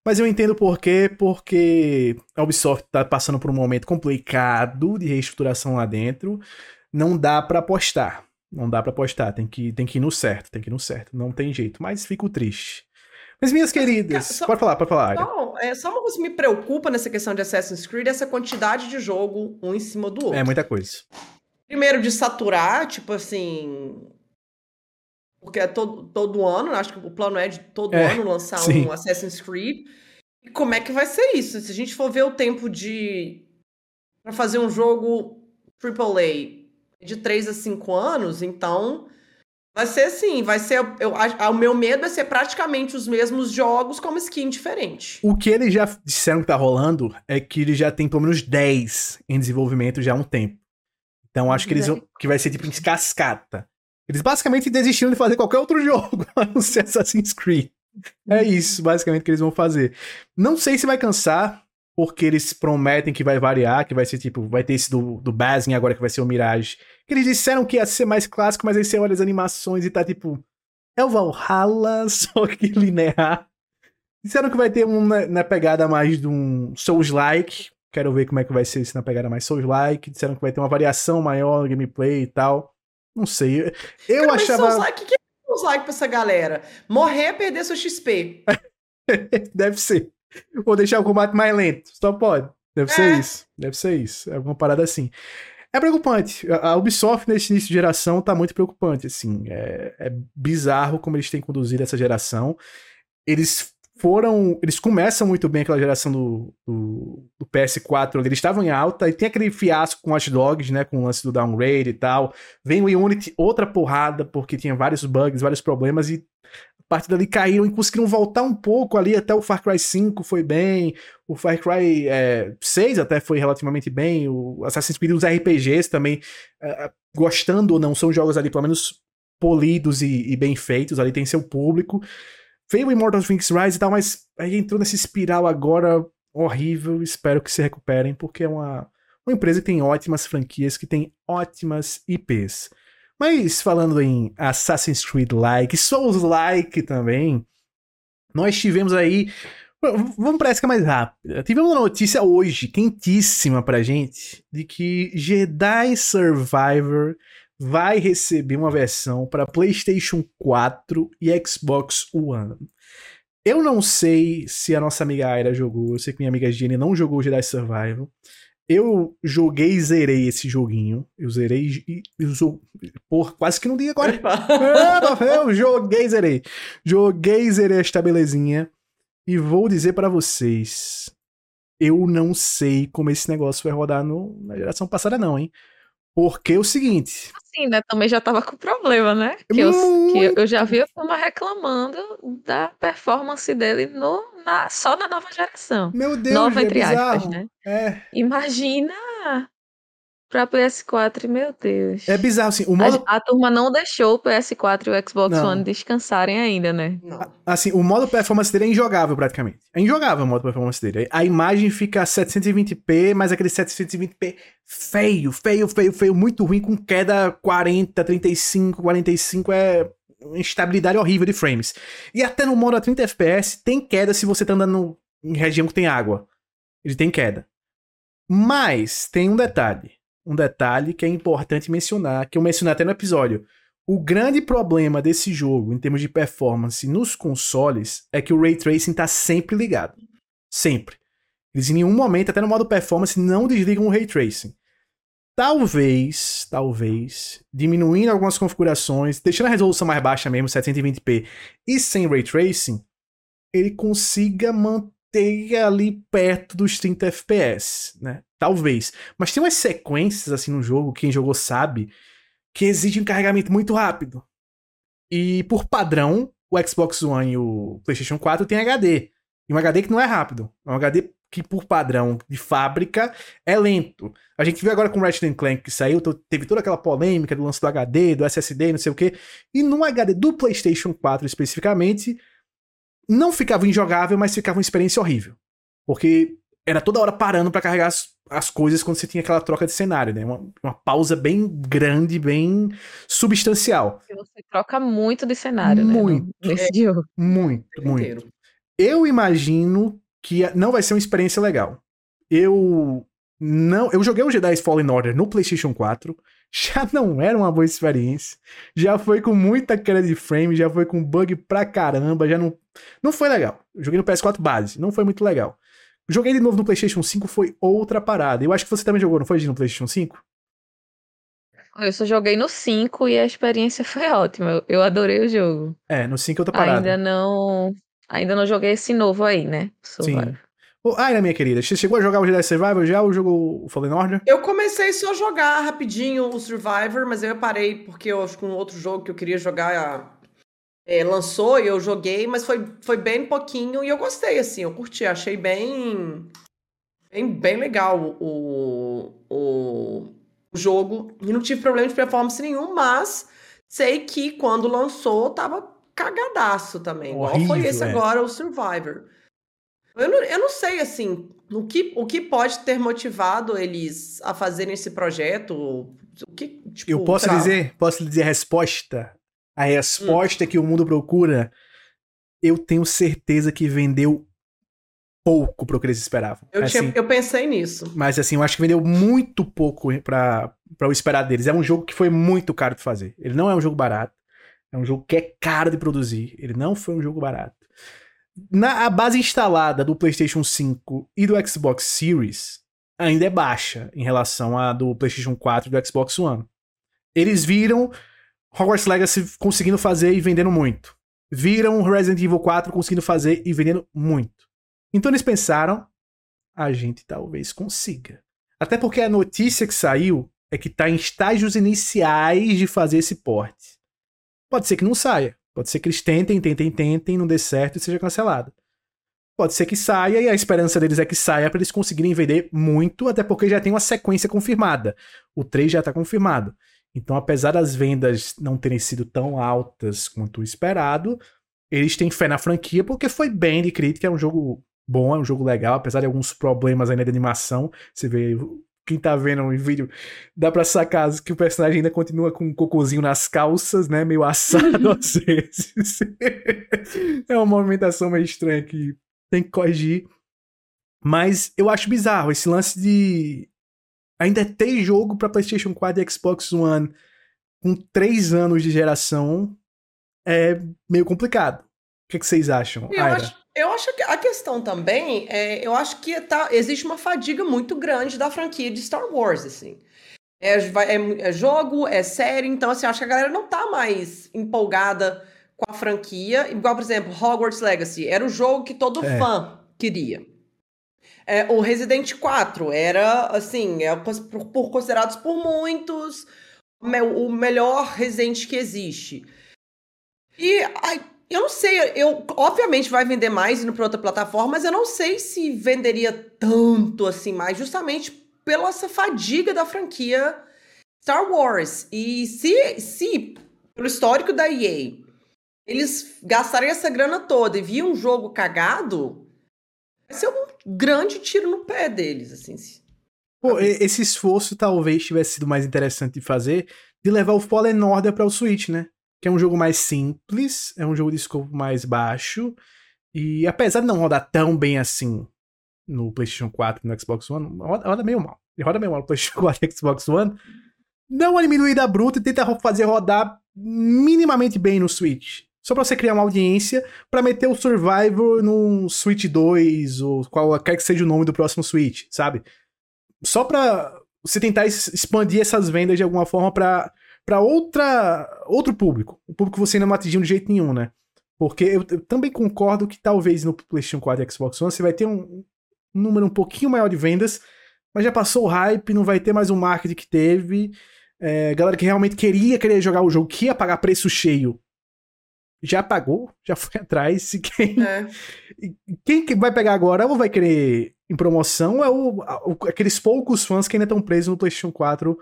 Mas eu entendo por quê, porque a Ubisoft tá passando por um momento complicado de reestruturação lá dentro. Não dá pra apostar. Não dá pra apostar. Tem que, tem que ir no certo, tem que ir no certo. Não tem jeito. Mas fico triste. Mas, minhas queridas, só- pode falar, pode falar. Aria. É só uma coisa que me preocupa nessa questão de Assassin's Creed essa quantidade de jogo um em cima do outro. É muita coisa. Primeiro, de saturar, tipo assim. Porque é todo, todo ano, acho que o plano é de todo É, ano lançar sim. um Assassin's Creed. E como é que vai ser isso? Se a gente for ver o tempo de. para fazer um jogo AAA de 3 a 5 anos, então. Vai ser sim, vai ser. Eu, a, o meu medo é ser praticamente os mesmos jogos com skin diferente. O que eles já disseram que tá rolando é que eles já tem pelo menos 10 em desenvolvimento já há um tempo. Então acho que eles vão, que vai ser tipo em cascata. Eles basicamente desistiram de fazer qualquer outro jogo, a não ser Assassin's Creed. É isso, basicamente, que eles vão fazer. Não sei se vai cansar, porque eles prometem que vai variar, que vai ser tipo, vai ter esse do, do Basing agora que vai ser o Mirage. Que eles disseram que ia ser mais clássico, mas aí você olha as animações e tá tipo. É o Valhalla, só que linear. Disseram que vai ter um na, na pegada mais de um Souls-like. Quero ver como é que vai ser isso na pegada mais Souls-like. Disseram que vai ter uma variação maior no gameplay e tal. Não sei. Eu Cara, achava. Souls-like, que é Souls-like pra essa galera? Morrer é perder seu XP. Deve ser. Ou deixar o combate mais lento. Só pode. Deve é. ser isso. Deve ser isso. É alguma parada assim. É preocupante. A Ubisoft nesse início de geração tá muito preocupante, assim. É, é bizarro como eles têm conduzido essa geração. Eles foram. Eles começam muito bem aquela geração do, do, do PS4, eles estavam em alta, e tem aquele fiasco com Watch Dogs, né? Com o lance do downgrade e tal. Vem o Unity, outra porrada, porque tinha vários bugs, vários problemas, e partir dali caíram e conseguiram voltar um pouco ali, até o Far Cry 5 foi bem, o Far Cry é, 6 até foi relativamente bem, o Assassin's Creed, os RPGs também, é, gostando ou não, são jogos ali pelo menos polidos e, e bem feitos, ali tem seu público. Veio o Immortal Phoenix Rise e tal, mas aí entrou nessa espiral agora horrível. Espero que se recuperem, porque é uma, uma empresa que tem ótimas franquias, que tem ótimas IPs. Mas falando em Assassin's Creed like, Souls like também, nós tivemos aí. Vamos para essa mais rápida. Tivemos uma notícia hoje, quentíssima pra gente, de que Jedi Survivor vai receber uma versão para PlayStation 4 e Xbox One. Eu não sei se a nossa amiga Aira jogou, eu sei que minha amiga Jenny não jogou Jedi Survival. Eu joguei e zerei esse joguinho. Eu zerei e. Eu, porra, quase que não diga agora. eu joguei e zerei. Joguei e zerei esta belezinha. E vou dizer para vocês. Eu não sei como esse negócio vai rodar no, na geração passada, não, hein? Porque é o seguinte. Assim, né? Também já tava com problema, né? Que, eu, que eu já vi a turma reclamando da performance dele no, na, só na nova geração. Meu Deus, Nova, é entre bizarro. aspas, né? É. Imagina pra PS4, meu Deus. É bizarro, assim. O modo... a, a turma não deixou o PS4 e o Xbox não. One descansarem ainda, né? Não. Assim, o modo performance dele é injogável, praticamente. É injogável o modo performance dele. A imagem fica 720p, mas aquele 720p feio, feio, feio, feio, muito ruim, com queda 40, 35, 45, é instabilidade horrível de frames. E até no modo a 30 FPS tem queda se você tá andando em região que tem água. Ele tem queda. Mas tem um detalhe um detalhe que é importante mencionar, que eu mencionei até no episódio. O grande problema desse jogo, em termos de performance nos consoles, é que o Ray Tracing está sempre ligado. Sempre. Eles em nenhum momento, até no modo performance, não desligam o Ray Tracing. Talvez, talvez, diminuindo algumas configurações, deixando a resolução mais baixa mesmo, 720p, e sem Ray Tracing, ele consiga manter esteja ali perto dos 30 FPS, né? Talvez. Mas tem umas sequências assim no jogo, quem jogou sabe, que exigem um carregamento muito rápido. E por padrão, o Xbox One e o PlayStation 4 tem HD. E um HD que não é rápido. É um HD que, por padrão de fábrica, é lento. A gente viu agora com o Ratchet Clank que saiu, teve toda aquela polêmica do lance do HD, do SSD, não sei o quê. E no HD do PlayStation 4 especificamente, não ficava injogável, mas ficava uma experiência horrível. Porque era toda hora parando para carregar as, as, coisas quando você tinha aquela troca de cenário, né? Uma, uma pausa bem grande, bem substancial. Você troca muito de cenário, muito, né? Nesse é, jogo. Muito, muito. Inteiro. Eu imagino que não vai ser uma experiência legal. Eu não, eu joguei o Jedi Fallen Order no PlayStation 4 já não era uma boa experiência. Já foi com muita queda de frame, já foi com bug pra caramba, já não. Não foi legal. Joguei no PS4 base, não foi muito legal. Joguei de novo no PlayStation 5, foi outra parada. Eu acho que você também jogou, não foi no PlayStation 5? Eu só joguei no 5 e a experiência foi ótima. Eu adorei o jogo. É, no 5 é outra parada. Ainda não. Ainda não joguei esse novo aí, né? Sim. Aira, minha querida, você chegou a jogar o Jedi Survivor já ou jogou o Fallen Order? Eu comecei só a jogar rapidinho o Survivor, mas eu parei porque eu acho que um outro jogo que eu queria jogar é, lançou e eu joguei, mas foi, foi bem pouquinho e eu gostei, assim, eu curti, achei bem, bem, bem legal o, o, o jogo e não tive problema de performance nenhum, mas sei que quando lançou tava cagadaço também, Horrível, igual foi esse é. agora, o Survivor. Eu não, eu não sei, assim, o que, o que pode ter motivado eles a fazerem esse projeto, o que, tipo, Eu posso dizer, posso lhe dizer a resposta? A resposta que o mundo procura, eu tenho certeza que vendeu pouco pro que eles esperavam. Eu, Assim, tinha, eu pensei nisso. Mas assim, eu acho que vendeu muito pouco pra o esperar deles. É um jogo que foi muito caro de fazer. Ele não é um jogo barato. É um jogo que é caro de produzir. Ele não foi um jogo barato. Na, a base instalada do PlayStation 5 e do Xbox Series ainda é baixa em relação à do PlayStation 4 e do Xbox One. Eles viram Hogwarts Legacy conseguindo fazer e vendendo muito. Viram Resident Evil 4 conseguindo fazer e vendendo muito. Então eles pensaram, a gente talvez consiga. Até porque a notícia que saiu é que está em estágios iniciais de fazer esse porte. Pode ser que não saia. Pode ser que eles tentem, tentem, tentem, não dê certo e seja cancelado. Pode ser que saia e a esperança deles é que saia para eles conseguirem vender muito, até porque já tem uma sequência confirmada. O 3 já está confirmado. Então, apesar das vendas não terem sido tão altas quanto o esperado, eles têm fé na franquia porque foi bem de crítica, é um jogo bom, é um jogo legal, apesar de alguns problemas ainda de animação. Você vê, quem tá vendo o vídeo, dá pra sacar que o personagem ainda continua com um cocôzinho nas calças, né? Meio assado às vezes. é uma movimentação meio estranha que tem que corrigir. Mas eu acho bizarro esse lance de ainda ter jogo pra PlayStation 4 e Xbox One com 3 anos de geração é meio complicado. O que, que vocês acham? Eu Aira? acho, eu acho que a questão também é, eu acho que tá, existe uma fadiga muito grande da franquia de Star Wars, assim. É, é- é jogo, é série, então assim, acho que a galera não tá mais empolgada com a franquia. Igual, por exemplo, Hogwarts Legacy, era o jogo que todo É. fã queria. É, o Resident 4 era, assim, é, por, por considerados por muitos o melhor Resident que existe. E ai, eu não sei, eu obviamente vai vender mais indo para outra plataforma, mas eu não sei se venderia tanto assim mais, justamente pela essa fadiga da franquia Star Wars. E se, se pelo histórico da EA, eles gastarem essa grana toda e vir um jogo cagado, vai ser um grande tiro no pé deles, assim. Pô, esse esforço talvez tivesse sido mais interessante de fazer de levar o Fallen Order para o Switch, né? Que é um jogo mais simples, é um jogo de escopo mais baixo. E apesar de não rodar tão bem assim no PlayStation 4 e no Xbox One, roda, roda meio mal. Ele roda meio mal no PlayStation 4 e Xbox One. Dá uma diminuída bruta e tenta fazer rodar minimamente bem no Switch. Só pra você criar uma audiência pra meter o Survivor num Switch 2 ou qual quer que seja o nome do próximo Switch, sabe? só pra você tentar expandir essas vendas de alguma forma pra para outra outro público, o público que você ainda não atingiu de jeito nenhum, né? Porque eu, eu também concordo que talvez no PlayStation 4 e Xbox One você vai ter um, um número um pouquinho maior de vendas, mas já passou o hype, não vai ter mais o marketing que teve. É, galera que realmente queria querer jogar o jogo, que ia pagar preço cheio, já pagou, já foi atrás. Quem, É. quem que vai pegar agora ou vai querer em promoção é o- aqueles poucos fãs que ainda estão presos no PlayStation 4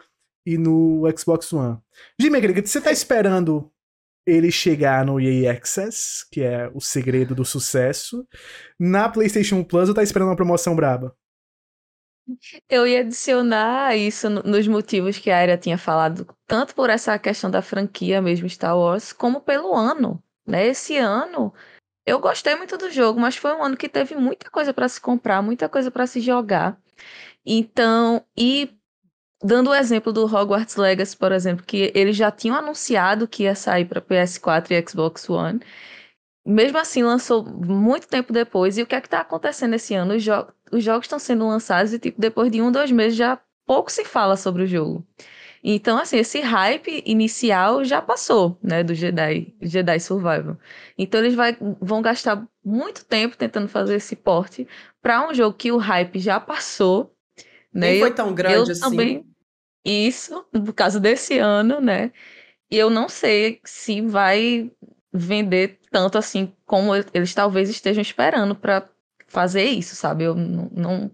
e no Xbox One. Jimmy, você tá esperando ele chegar no EA Access, que é o segredo do sucesso, na PlayStation Plus ou tá esperando uma promoção braba? Eu ia adicionar isso no- nos motivos que a Aria tinha falado, tanto por essa questão da franquia mesmo Star Wars, como pelo ano, né? Esse ano eu gostei muito do jogo, mas foi um ano que teve muita coisa para se comprar, muita coisa para se jogar. Então, e dando o exemplo do Hogwarts Legacy, por exemplo, que eles já tinham anunciado que ia sair para PS4 e Xbox One. Mesmo assim, lançou muito tempo depois. E o que é que tá acontecendo esse ano? Os, jo- os jogos estão sendo lançados e, tipo, depois de um, dois meses já pouco se fala sobre o jogo. Então, assim, esse hype inicial já passou, né, do Jedi, Jedi Survival. Então, eles vai, vão gastar muito tempo tentando fazer esse porte para um jogo que o hype já passou, né? Nem foi tão grande eu assim. também, isso, no caso desse ano, né? E eu não sei se vai vender tanto assim como eles talvez estejam esperando para fazer isso, sabe? Eu não, não,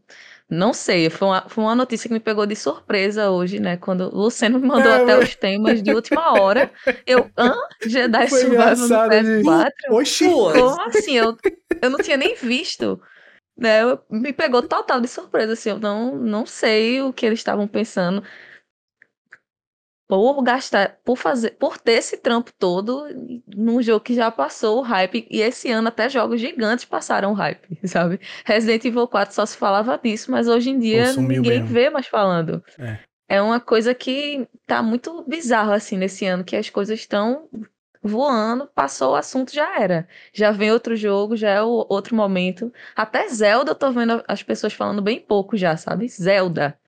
não sei. Foi uma, foi uma notícia que me pegou de surpresa hoje, né? Quando o Luciano me mandou É, até mas- os temas de última hora. Eu, hã? Jedi Foi Survival no engraçado de- PS4? Oxi! Como assim? Eu, eu não tinha nem visto. Né? Eu- me pegou total de surpresa, assim. Eu não, não sei o que eles estavam pensando. Por gastar, por fazer, por ter esse trampo todo num jogo que já passou o hype, e esse ano até jogos gigantes passaram o hype, sabe? Resident Evil 4 só se falava disso, mas hoje em dia ninguém mesmo. vê mais falando. É. É uma coisa que tá muito bizarro assim nesse ano, que as coisas estão voando, passou o assunto, já era. Já vem outro jogo, já é o outro momento. Até Zelda eu tô vendo as pessoas falando bem pouco já, sabe? Zelda.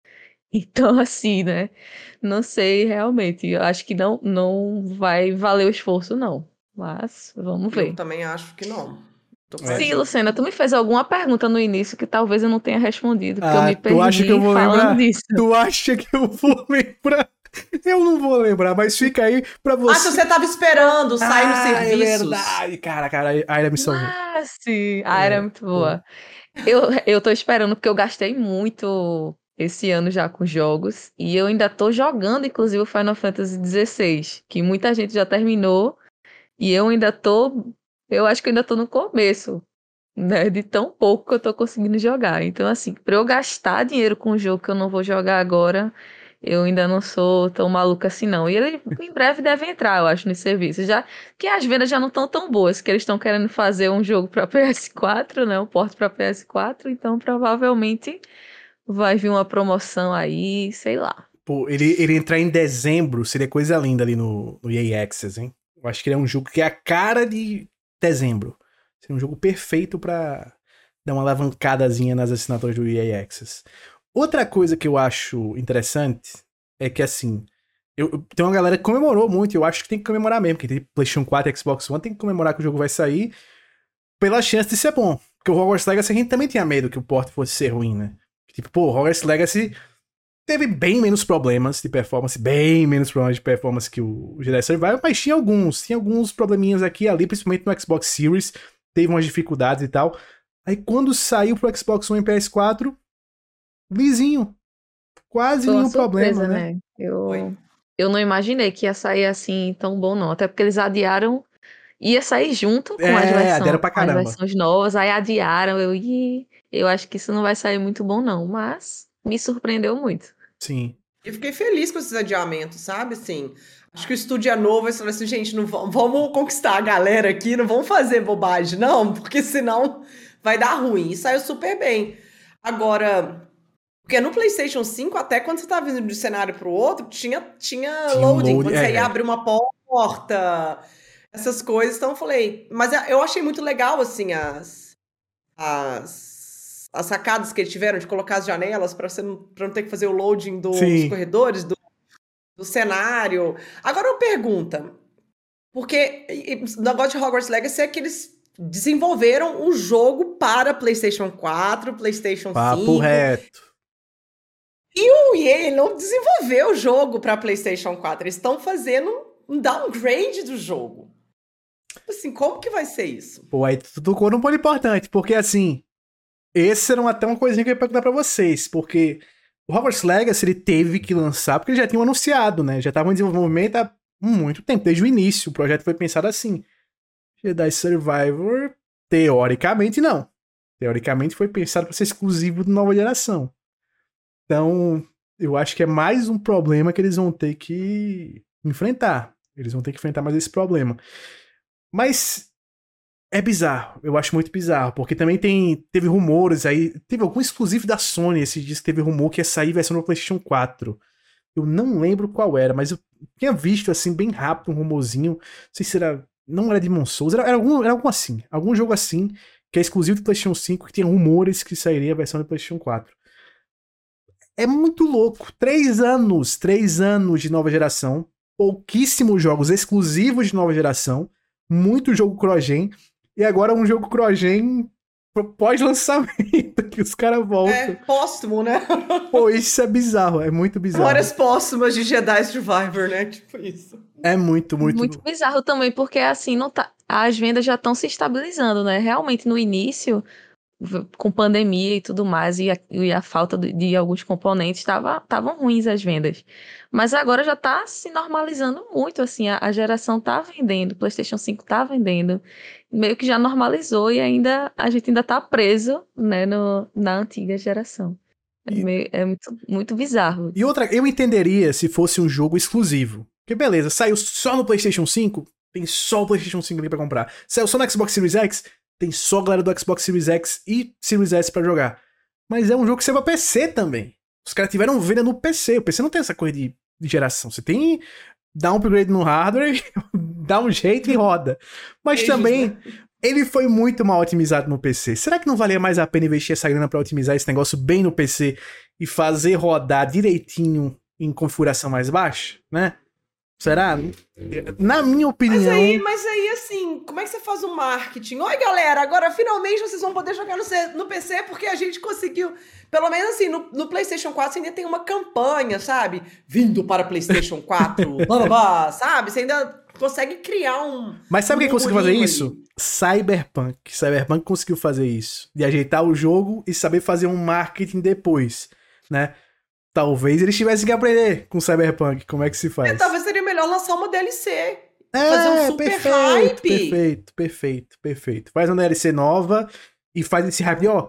Então, assim, né? Não sei realmente. Eu acho que não, não vai valer o esforço, não. Mas vamos ver. Eu também acho que não. É. Sim, Luciana, tu me fez alguma pergunta no início que talvez eu não tenha respondido, porque eu Ah, me tu perdi acha que eu vou falando lembrar? disso. Tu acha que eu vou lembrar? Eu não vou lembrar, mas fica aí pra Ah, você. se você tava esperando sair nos Ah, serviços. É verdade, cara, cara, a Ira me salvou. Ah, sim. Ah, era É, muito boa. Eu, eu tô esperando porque eu gastei muito esse ano já com jogos. E eu ainda tô jogando, inclusive, o Final Fantasy XVI, que muita gente já terminou. E eu ainda tô. Eu acho que ainda tô no começo, né? De tão pouco que eu tô conseguindo jogar. Então, assim, pra eu gastar dinheiro com um jogo que eu não vou jogar agora, eu ainda não sou tão maluca assim, não. E ele em breve deve entrar, eu acho, nos serviços. Já que as vendas já não estão tão boas, que eles estão querendo fazer um jogo para PS4, né? Um porte para PS4, então provavelmente vai vir uma promoção aí, sei lá. Pô, ele, ele entrar em dezembro seria coisa linda ali no, no EA Access, hein? Eu acho que ele é um jogo que é a cara de dezembro. Seria um jogo perfeito pra dar uma alavancadazinha nas assinaturas do EA Access. Outra coisa que eu acho interessante é que, assim, eu, eu- tem uma galera que comemorou muito, eu acho que tem que comemorar mesmo, porque tem PlayStation 4 e Xbox One, tem que comemorar que o jogo vai sair pela chance de ser bom. Porque o Hogwarts Legacy a gente também tinha medo que o porte fosse ser ruim, né? Tipo, pô, o Hogwarts Legacy teve bem menos problemas de performance, bem menos problemas de performance que o Jedi Survival, mas tinha alguns, tinha alguns probleminhas aqui e ali, principalmente no Xbox Series, teve umas dificuldades e tal. Aí quando saiu pro Xbox One e PS4, lisinho. Quase nenhum problema, surpresa, né? Eu, Foi. eu não imaginei que ia sair assim tão bom, não. Até porque eles adiaram. Ia sair junto com É, as, versões, adiaram pra com as versões novas, aí adiaram. Eu, Ih, eu acho que isso não vai sair muito bom, não. Mas me surpreendeu muito. Sim. E fiquei feliz com esses adiamentos, sabe? Assim, acho que o estúdio é novo, eles falaram assim, gente, não vamos, conquistar a galera aqui, não vamos fazer bobagem, não, porque senão vai dar ruim. E saiu super bem. Agora, porque no PlayStation 5, até quando você tava vindo de um cenário pro outro, tinha, tinha, Tinha loading, load, quando é, você ia é. abrir uma porta, essas coisas. Então eu falei, mas eu achei muito legal, assim, as. as as sacadas que eles tiveram de colocar as janelas para não, pra não ter que fazer o loading dos Sim. corredores, do, do cenário. Agora uma pergunta. Porque e- e o negócio de Hogwarts Legacy é que eles desenvolveram um jogo para PlayStation 4, PlayStation Papo 5. reto. O EA não desenvolveu o jogo para PlayStation 4. Eles estão fazendo um downgrade do jogo. Assim, como que vai ser isso? Pô, aí tu tocou num ponto importante, porque assim, esse era até uma coisinha que eu ia perguntar pra vocês, porque o Hogwarts Legacy ele teve que lançar, porque eles já tinham anunciado, né? Já estavam em desenvolvimento há muito tempo, desde o início. O projeto foi pensado assim. Jedi Survivor, teoricamente, não. Teoricamente foi pensado para ser exclusivo de nova geração. Então, eu acho que é mais um problema que eles vão ter que enfrentar. Eles vão ter que enfrentar mais esse problema. Mas é bizarro, eu acho muito bizarro, porque também tem teve rumores aí, teve algum exclusivo da Sony esses dias que teve rumor que ia sair versão no PlayStation 4. Eu não lembro qual era, mas eu tinha visto assim bem rápido um rumorzinho, não sei se era, não era Demon Souls, era, era algum era algum assim, algum jogo assim que é exclusivo do PlayStation 5 que tinha rumores que sairia a versão do PlayStation 4. é muito louco. Três anos, três anos de nova geração, pouquíssimos jogos exclusivos de nova geração, muito jogo cross-gen, e agora um jogo cross-gen pós-lançamento, que os caras voltam. É, póstumo, né? Pô, isso é bizarro, é muito bizarro. Várias póstumas de Jedi Survivor, né? Tipo isso. É muito, muito. Muito bizarro também, porque assim, não tá. As vendas já estão se estabilizando, né? Realmente, no início, com pandemia e tudo mais, e a, e a falta de, de, alguns componentes, estavam ruins as vendas. Mas agora já está se normalizando muito, assim, a, a, geração está vendendo, o PlayStation 5 está vendendo, meio que já normalizou e ainda a gente ainda está preso, né, no, na antiga geração. É, e... meio, é muito, muito bizarro. E outra, eu entenderia se fosse um jogo exclusivo. Porque beleza, saiu só no PlayStation 5, tem só o PlayStation 5 ali pra comprar. Saiu só no Xbox Series X, tem só a galera do Xbox Series X e Series S para jogar. Mas é um jogo que serve pra PC também. Os caras tiveram venda no PC. O PC não tem essa coisa de, de geração. Você tem. Dá um upgrade no hardware, dá um jeito e roda. Mas também, né? ele foi muito mal otimizado no PC. Será que não valia mais a pena investir essa grana pra otimizar esse negócio bem no PC e fazer rodar direitinho em configuração mais baixa, né? Será? Na minha opinião. Mas aí, mas aí, assim, como é que você faz o marketing? Oi, galera, agora finalmente vocês vão poder jogar no, C, no PC porque a gente conseguiu. Pelo menos assim, no, no, PlayStation 4 você ainda tem uma campanha, sabe? Vindo para PlayStation 4, blá blá blá, sabe? Você ainda consegue criar um. Mas sabe um quem conseguiu fazer isso? Cyberpunk. Cyberpunk conseguiu fazer isso. De ajeitar o jogo e saber fazer um marketing depois, né? Talvez eles tivessem que aprender com Cyberpunk como é que se faz. É, talvez melhor lançar uma DLC. É, fazer um super perfeito, hype. Perfeito, perfeito, perfeito. Faz uma DLC nova e faz esse hype. Ó,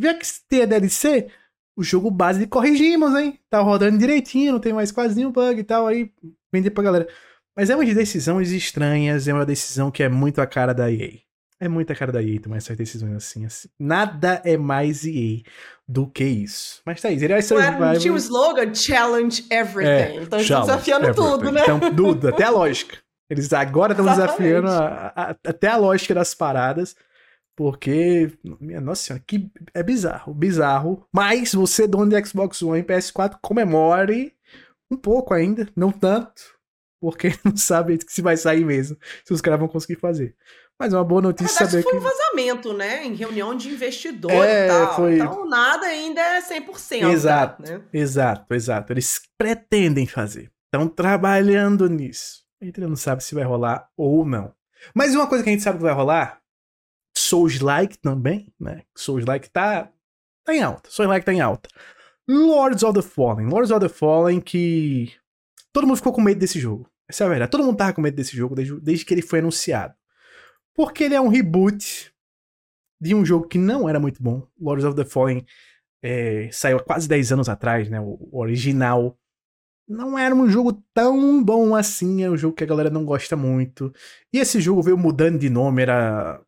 já que tem a DLC, o jogo base de corrigimos, hein? Tá rodando direitinho, não tem mais quase nenhum bug e tal. Aí vender pra galera. Mas é uma de decisões estranhas, é uma decisão que é muito a cara da EA. É muita cara da EA tomar essas decisões assim, assim. Nada é mais EA do que isso. Mas tá aí, ele vai ser Ué, tinha o slogan Challenge Everything. É, então eles estão desafiando everything. tudo, né? Então, tudo, até a lógica. Eles agora estão desafiando a, a, até a lógica das paradas. Porque, minha nossa senhora, que é bizarro, bizarro. Mas você, dono de Xbox One e PS4, comemore um pouco ainda, não tanto, porque não sabe se vai sair mesmo, se os caras vão conseguir fazer. Mas é uma boa notícia verdade, saber foi que... um vazamento, né? Em reunião de investidor é, e tal. Foi... Então nada ainda é 100%. Exato, né? exato, exato. Eles pretendem fazer. Estão trabalhando nisso. A gente não sabe se vai rolar ou não. Mas uma coisa que a gente sabe que vai rolar, Souls-like também, né? Souls-like tá, tá em alta. Souls-like tá em alta. Lords of the Fallen. Lords of the Fallen que... Todo mundo ficou com medo desse jogo. Essa é a verdade. Todo mundo tava com medo desse jogo desde, desde que ele foi anunciado. Porque ele é um reboot de um jogo que não era muito bom. Lords of the Fallen é, saiu há quase 10 anos atrás, né? O, original. Não era um jogo tão bom assim, é um jogo que a galera não gosta muito. E esse jogo veio mudando de nome, era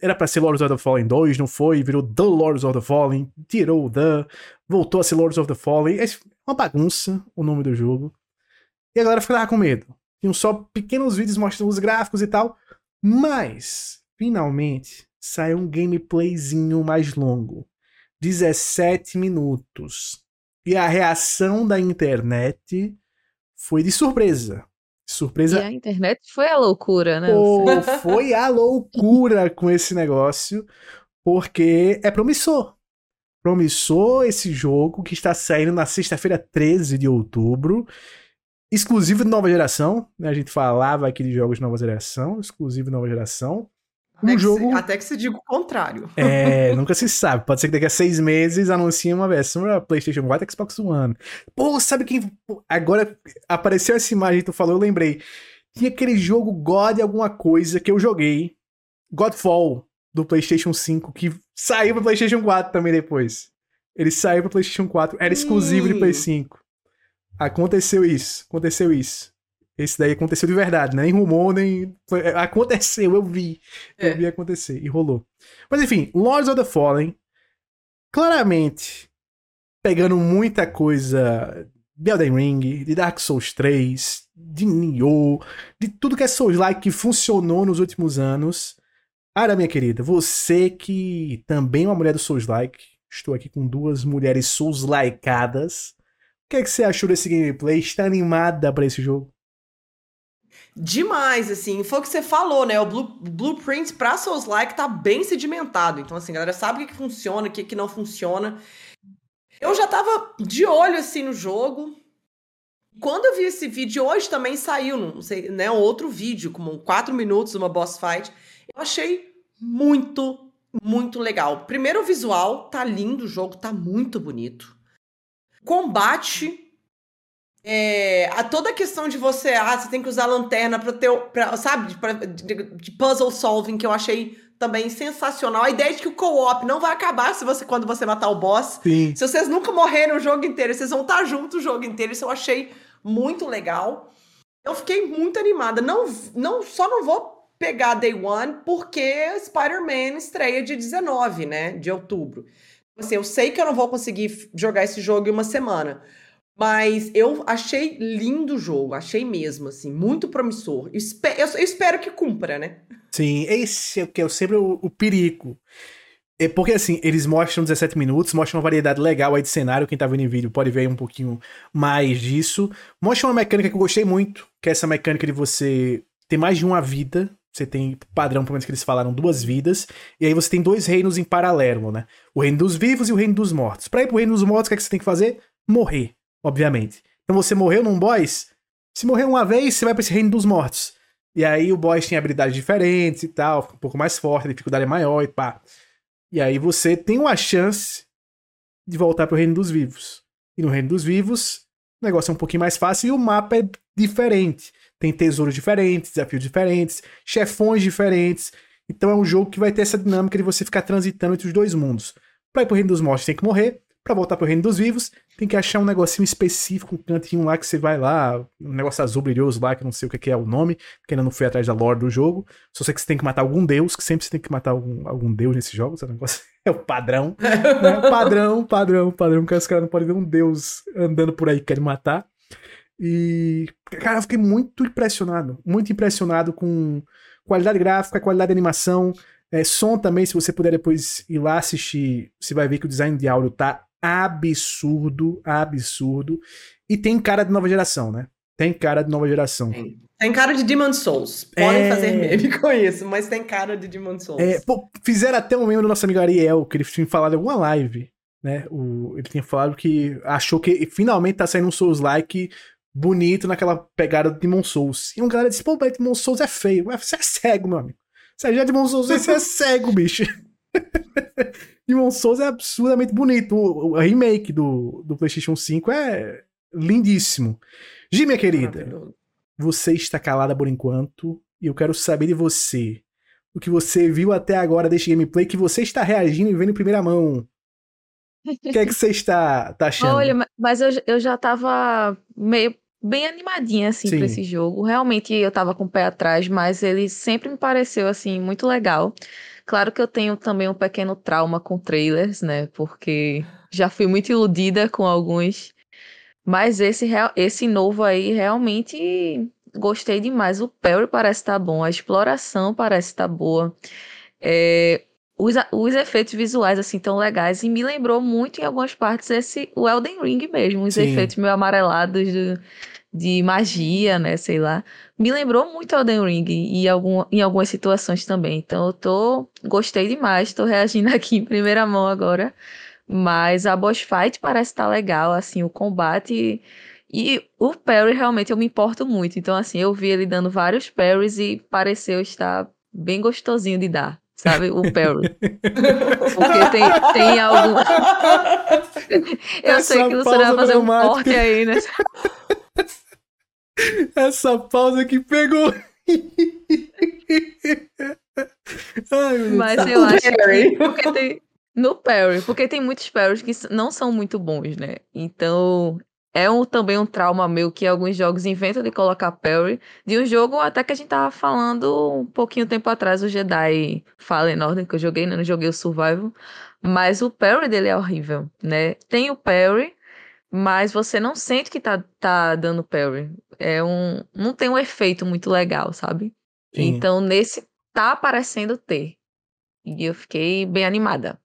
era para ser Lords of the Fallen 2, não foi, virou The Lords of the Fallen, tirou o The, voltou a ser Lords of the Fallen. É uma bagunça o nome do jogo. E a galera ficava com medo. Tinham só pequenos vídeos mostrando os gráficos e tal. Mas, finalmente, saiu um gameplayzinho mais longo. 17 minutos. E a reação da internet foi de surpresa. Surpresa. E a internet foi a loucura, né? Pô, foi a loucura com esse negócio, porque é promissor. Promissor esse jogo que está saindo na sexta-feira 13 de outubro exclusivo de nova geração, né? A gente falava aqui de jogos de nova geração, exclusivo de nova geração. Um até jogo. Que se, até que se diga o contrário. É, nunca se sabe. Pode ser que daqui a seis meses anuncie uma versão para PlayStation 4 e Xbox One. Pô, sabe quem. Agora apareceu essa imagem que tu falou, eu lembrei. Tinha aquele jogo God alguma coisa que eu joguei. Godfall, do PlayStation 5, que saiu para PlayStation 4 também depois. Ele saiu para PlayStation 4, era exclusivo de Play 5. Aconteceu isso, aconteceu isso. Esse daí aconteceu de verdade, nem rumor, nem. É, aconteceu, eu vi. É. Eu vi acontecer e rolou. Mas enfim, Lords of the Fallen, claramente pegando muita coisa de Elden Ring, de Dark Souls 3, de Nioh, de tudo que é Souls-like que funcionou nos últimos anos. Ara, minha querida, você que também é uma mulher do Souls-like, Estou aqui com duas mulheres Souls-likeadas. O que, é que você achou desse gameplay? Está animada para esse jogo? Demais, assim. Foi o que você falou, né? O blue, blueprint pra Souls-like tá bem sedimentado. Então, assim, a galera sabe o que, que funciona, o que, que não funciona. Eu já tava de olho, assim, no jogo. Quando eu vi esse vídeo, hoje também saiu, não sei, né? Um outro vídeo, como quatro minutos, uma boss fight. Eu achei muito, muito legal. Primeiro, o visual tá lindo, o jogo tá muito bonito. Combate é, a toda a questão de você, ah, você tem que usar a lanterna para ter, pra, sabe, de, pra, de, de, puzzle solving, que eu achei também sensacional. A ideia de que o co-op não vai acabar se você quando você matar o boss. Sim. Se vocês nunca morrerem o jogo inteiro, vocês vão estar juntos o jogo inteiro. Isso eu achei muito legal. Eu fiquei muito animada. Não, não, só não vou pegar Day One porque Spider-Man estreia de 19, né, de outubro. Assim, eu sei que eu não vou conseguir jogar esse jogo em uma semana. Mas eu achei lindo o jogo, achei mesmo, assim, muito promissor. Eu, eu espero que cumpra, né? Sim, esse é que é sempre o, o perigo. É porque assim, eles mostram 17 minutos, mostram uma variedade legal aí de cenário. Quem tá vendo em vídeo pode ver um pouquinho mais disso. Mostra uma mecânica que eu gostei muito, que é essa mecânica de você ter mais de uma vida. Você tem padrão, pelo menos que eles falaram, duas vidas. E aí você tem dois reinos em paralelo, né? O reino dos vivos e o reino dos mortos. Pra ir pro reino dos mortos, o que, é que você tem que fazer? Morrer obviamente. Então você morreu num boss, se morreu uma vez, você vai pra esse reino dos mortos. E aí o boss tem habilidades diferentes e tal, fica um pouco mais forte, a dificuldade é maior e pá. E aí você tem uma chance de voltar pro reino dos vivos. E no reino dos vivos, o negócio é um pouquinho mais fácil e o mapa é diferente. Tem tesouros diferentes, desafios diferentes, chefões diferentes. Então é um jogo que vai ter essa dinâmica de você ficar transitando entre os dois mundos. Pra ir pro reino dos mortos tem que morrer, para voltar pro reino dos vivos, tem que achar um negocinho específico, um cantinho lá que você vai lá, um negócio azul brilhoso lá, que não sei o que é o nome, que ainda não fui atrás da lore do jogo. Só sei que você tem que matar algum deus, que sempre você tem que matar algum, algum deus nesses jogos, é, negócio, é o padrão. né? Padrão, padrão, padrão, que os caras não podem ver um deus andando por aí que querem matar. E, cara, eu fiquei muito impressionado, muito impressionado com qualidade gráfica, qualidade de animação, é, som também, se você puder depois ir lá assistir, você vai ver que o design de áudio tá absurdo, absurdo. E tem cara de nova geração, né? Tem cara de nova geração. Tem, tem cara de Demon Souls. Podem é... fazer meme com isso, mas tem cara de Demon Souls. É, pô, fizeram até um membro do nosso amigo Ariel, que ele tinha falado em alguma live, né? O, ele tinha falado que achou que finalmente tá saindo um Souls-like bonito naquela pegada do Demon Souls. E um cara disse, pô, Demon Souls é feio. Você é cego, meu amigo. Você já é Demon Souls, você é cego, bicho. Demon Souls é absurdamente bonito. O, o remake do, do PlayStation 5 é lindíssimo. Gi, minha querida, você está calada por enquanto e eu quero saber de você. O que você viu até agora deste gameplay, que você está reagindo e vendo em primeira mão. O que é que você está tá achando? Olha, mas eu, eu já estava meio bem animadinha assim para esse jogo. Realmente eu estava com o pé atrás, mas ele sempre me pareceu assim muito legal. Claro que eu tenho também um pequeno trauma com trailers, né? Porque já fui muito iludida com alguns. Mas esse, esse novo aí, realmente gostei demais. O Perry parece estar tá bom, a exploração parece estar tá boa. É, os, os efeitos visuais, assim, tão legais. E me lembrou muito, em algumas partes, esse, o Elden Ring mesmo. Os Sim. efeitos meio amarelados do, de magia, né? Sei lá. Me lembrou muito Elden Ring e algum, em algumas situações também. Então eu tô. Gostei demais, tô reagindo aqui em primeira mão agora. Mas a boss fight parece estar tá legal, assim, o combate. E o parry realmente eu me importo muito. Então, assim, eu vi ele dando vários parries e pareceu estar bem gostosinho de dar sabe? O parry. Porque tem, tem algum. Eu Essa sei que o senhor vai fazer um corte aí, né? Essa pausa que pegou. Ai, Mas eu acho que porque tem, no parry, porque tem muitos parries que não são muito bons, né? Então é um, também um trauma meu que alguns jogos inventam de colocar parry. De um jogo até que a gente tava falando um pouquinho tempo atrás, o Jedi Fallen Order, que eu joguei, né? Não joguei o Survival. Mas o parry dele é horrível, né? Tem o parry, mas você não sente que tá, tá dando parry. É um, não tem um efeito muito legal, sabe? Sim. Então nesse tá parecendo ter. E eu fiquei bem animada.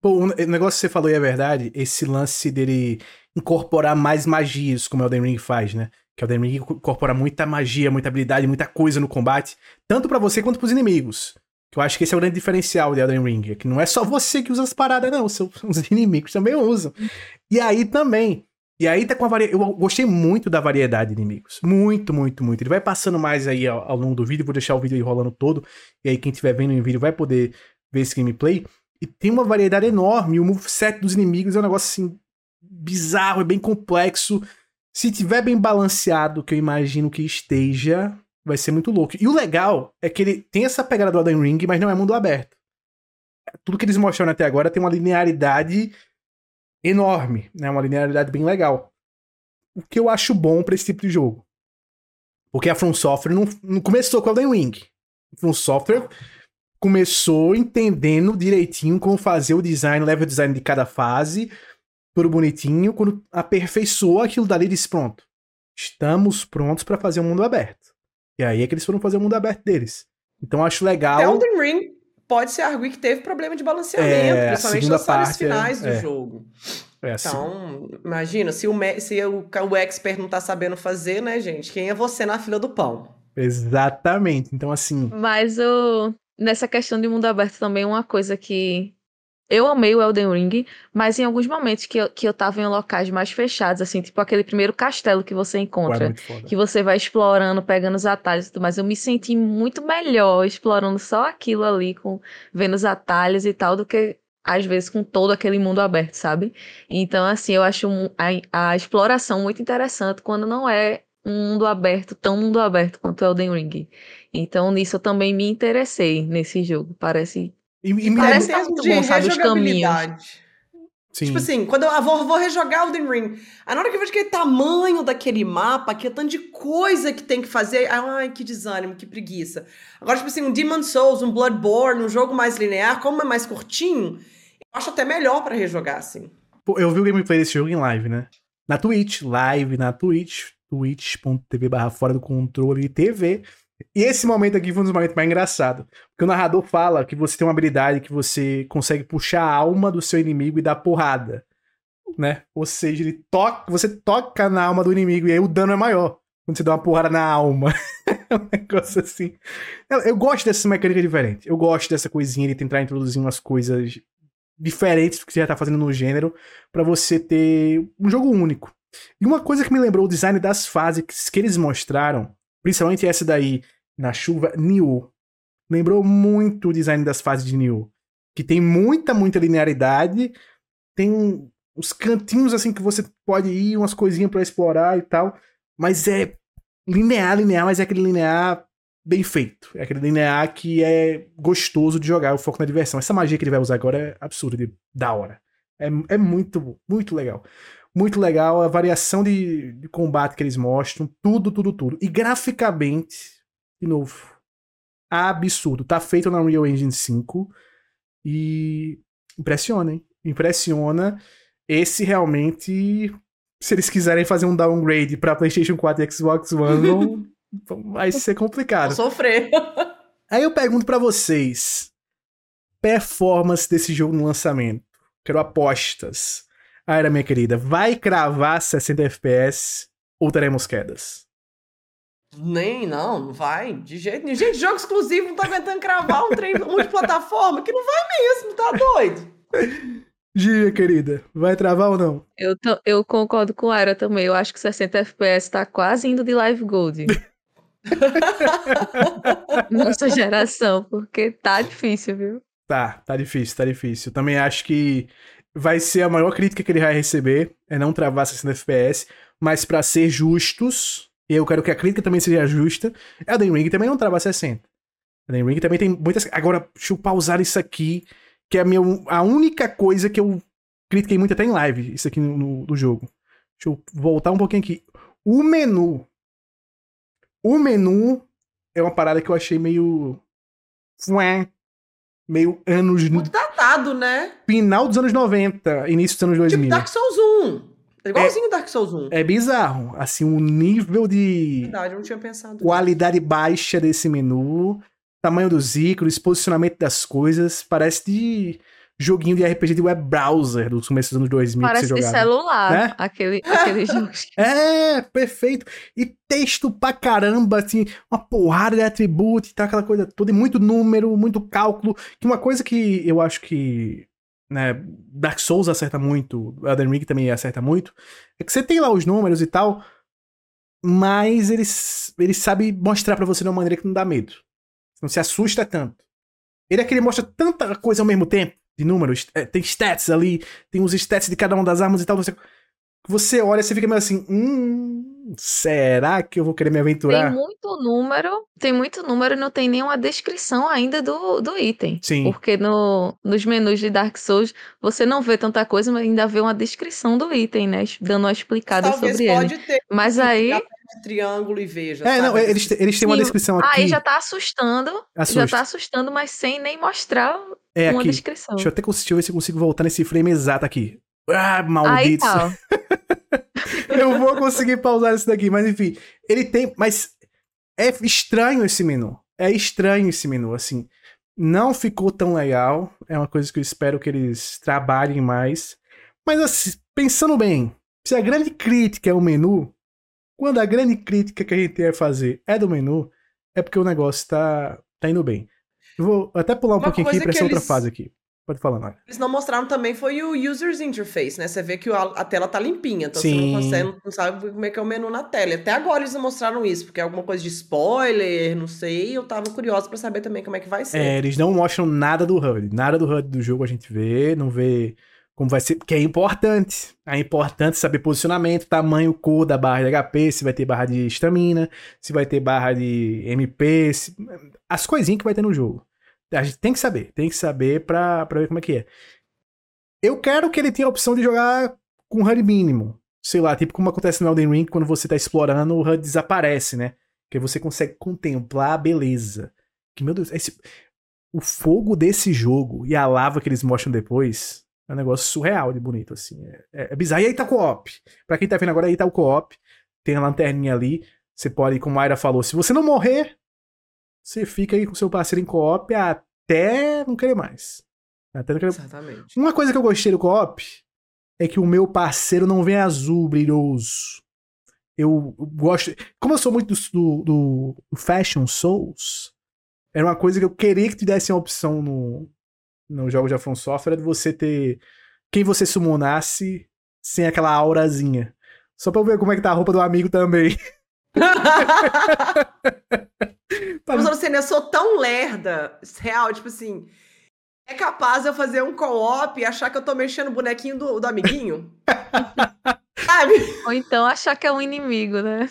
Pô, o negócio que você falou e é verdade, esse lance dele incorporar mais magias, como o Elden Ring faz, né? Que o Elden Ring incorpora muita magia, muita habilidade, muita coisa no combate, tanto para você quanto pros inimigos. Que eu acho que esse é o grande diferencial de Elden Ring, é que não é só você que usa as paradas, não, os inimigos também usam. E aí também, e aí tá com a variedade. Eu gostei muito da variedade de inimigos. Muito, muito, muito. Ele vai passando mais aí ao, ao, longo do vídeo. Vou deixar o vídeo aí rolando todo. E aí, quem estiver vendo em vídeo vai poder ver esse gameplay. E tem uma variedade enorme. O moveset dos inimigos é um negócio assim. bizarro, é bem complexo. Se tiver bem balanceado, que eu imagino que esteja, vai ser muito louco. E o legal é que ele tem essa pegada do Elden Ring, mas não é mundo aberto. Tudo que eles mostraram até agora tem uma linearidade enorme, né? Uma linearidade bem legal. O que eu acho bom para esse tipo de jogo. Porque a From Software não, não começou com Elden Ring. A From Software começou entendendo direitinho como fazer o design, level design de cada fase, tudo bonitinho. Quando aperfeiçoou aquilo dali, disse: pronto, estamos prontos para fazer um mundo aberto. E aí é que eles foram fazer o mundo aberto deles. Então acho legal. Elden Ring pode ser arguir que teve problema de balanceamento, é, principalmente nas fases é, finais é, do jogo. É, então, imagina, se, o, se o, o expert não tá sabendo fazer, né, gente? Quem é você na fila do pão? Exatamente. Então, assim. Mas o, nessa questão de mundo aberto também, uma coisa que eu amei o Elden Ring, mas em alguns momentos que eu, que eu tava em locais mais fechados, assim, tipo aquele primeiro castelo que você encontra, é que você vai explorando, pegando os atalhos e tudo mais, eu me senti muito melhor explorando só aquilo ali, com vendo os atalhos e tal, do que às vezes com todo aquele mundo aberto, sabe? Então, assim, eu acho a, a exploração muito interessante quando não é um mundo aberto, tão mundo aberto quanto o Elden Ring. Então, nisso eu também me interessei nesse jogo. Parece e, e Parece mesmo de bom, sabe, caminhos. Sim. Tipo assim, quando eu ah, vou, vou rejogar o Elden Ring, aí na hora que eu vejo aquele tamanho daquele mapa, que é tanto de coisa que tem que fazer, ai, que desânimo, que preguiça. Agora, tipo assim, um Demon Souls, um Bloodborne, um jogo mais linear, como é mais curtinho, eu acho até melhor para rejogar, assim. Pô, eu vi o gameplay desse jogo em live, né? Na Twitch, live na Twitch, twitch.tv barra fora do controle TV. E esse momento aqui foi um dos momentos mais engraçados. Porque o narrador fala que você tem uma habilidade que você consegue puxar a alma do seu inimigo e dar porrada. Né? Ou seja, ele toca, você toca na alma do inimigo e aí o dano é maior. Quando você dá uma porrada na alma. é um negócio assim. Eu, eu, gosto dessa mecânica diferente. Eu gosto dessa coisinha de tentar introduzir umas coisas diferentes do que você já tá fazendo no gênero para você ter um jogo único. E uma coisa que me lembrou o design das fases que eles mostraram Principalmente essa daí, na chuva, New. Lembrou muito o design das fases de New. Que tem muita, muita linearidade. Tem uns cantinhos assim que você pode ir, umas coisinhas para explorar e tal. Mas é linear, linear, mas é aquele linear bem feito. É aquele linear que é gostoso de jogar, o foco na diversão. Essa magia que ele vai usar agora é absurda, da hora. É, é muito, muito legal muito legal, a variação de, de combate que eles mostram, tudo, tudo, tudo. E graficamente, de novo, absurdo. Tá feito na Unreal Engine 5 e impressiona, hein? Impressiona. Esse realmente, se eles quiserem fazer um downgrade para PlayStation 4 e Xbox One, vai ser complicado. Vou sofrer. Aí eu pergunto para vocês, performance desse jogo no lançamento. Quero apostas. Aira, minha querida, vai cravar 60 FPS ou teremos quedas? Nem, não, não vai. De jeito nenhum. Gente, jogo exclusivo não tá aguentando cravar um trem multiplataforma que não vai mesmo, tá doido? Gia, querida, vai travar ou não? Eu, tô, eu concordo com a Aira também. Eu acho que 60 FPS tá quase indo de Live Gold. Nossa geração, porque tá difícil, viu? Tá, tá difícil, tá difícil. Também acho que vai ser a maior crítica que ele vai receber, é não travar 60 FPS, mas para ser justos, e eu quero que a crítica também seja justa, Elden Ring também não trava 60. Elden Ring também tem muitas... Agora, deixa eu pausar isso aqui, que é a, minha, a única coisa que eu critiquei muito até em live, isso aqui no, no jogo. Deixa eu voltar um pouquinho aqui. O menu. O menu é uma parada que eu achei meio. Meio anos. Muito datado, né? Final dos anos 90, início dos anos 2000. Tipo Dark Souls 1. É igualzinho é, Dark Souls 1. É bizarro. Assim, o nível de. Verdade, eu não tinha pensado. Qualidade nisso. baixa desse menu, tamanho dos ícones, posicionamento das coisas, parece de joguinho de RPG de web browser dos começos dos anos 2000 Parece que você de celular, Né? aquele, aquele jogo. É, perfeito. E texto pra caramba, assim, uma porrada de atributo e tal, aquela coisa toda, e muito número, muito cálculo. Que uma coisa que eu acho que né, Dark Souls acerta muito, Elden Ring também acerta muito, é que você tem lá os números e tal, mas eles, ele sabe mostrar pra você de uma maneira que não dá medo. Não se assusta tanto. Ele é que ele mostra tanta coisa ao mesmo tempo, de números, é, tem stats ali, tem os stats de cada uma das armas e tal, você você olha, você fica meio assim, hum, será que eu vou querer me Tem aventurar? muito número, tem muito número e não tem nenhuma descrição ainda do, do item. Sim. Porque no, nos menus de Dark Souls você não vê tanta coisa, mas ainda vê uma descrição do item, né? Dando uma explicada Talvez sobre ele. pode ter Mas aí, triângulo e veja. É, não, sabe? eles, te- eles têm uma Sim. descrição aqui. aí já tá assustando, já Assusta. tá assustando, mas sem nem mostrar É uma aqui. descrição. Deixa eu até conseguir ver se eu consigo voltar nesse frame exato aqui. Ah, maldito. tá. eu vou conseguir pausar isso daqui, mas enfim. Ele tem. Mas é estranho esse menu. É estranho esse menu, assim. Não ficou tão legal. É uma coisa que eu espero que eles trabalhem mais. Mas assim, pensando bem, se a grande crítica é o menu, quando a grande crítica que a gente ia fazer é do menu, é porque o negócio tá, tá indo bem. Eu vou até pular um Uma pouquinho aqui pra essa outra eles- fase aqui. Pode falar, Nora. Eles não mostraram também foi o User's Interface, né? Você vê que a, tela tá limpinha, então Sim. você não consegue, não sabe como é que é o menu na tela. Até agora eles não mostraram isso, porque é alguma coisa de spoiler, não sei. Eu tava curiosa pra saber também como é que vai ser. É, eles não mostram nada do HUD. Nada do HUD do jogo a gente vê, não vê como vai ser, porque é importante. É importante saber posicionamento, tamanho, cor da barra de HP, se vai ter barra de estamina, se vai ter barra de MP, se- as coisinhas que vai ter no jogo. A gente tem que saber, tem que saber pra, pra ver como é que é. Eu quero que ele tenha a opção de jogar com HUD mínimo. Sei lá, tipo como acontece no Elden Ring, quando você tá explorando, o HUD desaparece, né? Que você consegue contemplar a beleza. Que, meu Deus, esse, o fogo desse jogo e a lava que eles mostram depois é um negócio surreal de bonito, assim. É, é, é bizarro. E aí tá o co-op. Pra quem tá vendo agora, aí tá o co-op. Tem a lanterninha ali. Você pode, como a Mayra falou, se você não morrer, você fica aí com seu parceiro em co-op até não querer mais. Até não querer... Exatamente. Uma coisa que eu gostei do co-op é que o meu parceiro não vem azul, brilhoso. Eu gosto. Como eu sou muito do, do, do Fashion Souls, era uma coisa que eu queria que tivesse uma opção no, no jogo de From Software de você ter quem você summonasse sem aquela aurazinha. Só pra eu ver como é que tá a roupa do amigo também. Mas assim, eu sou tão lerda, real, tipo assim. É capaz eu fazer um co-op e achar que eu tô mexendo o bonequinho do, do amiguinho? Sabe? Ou então achar que é um inimigo, né?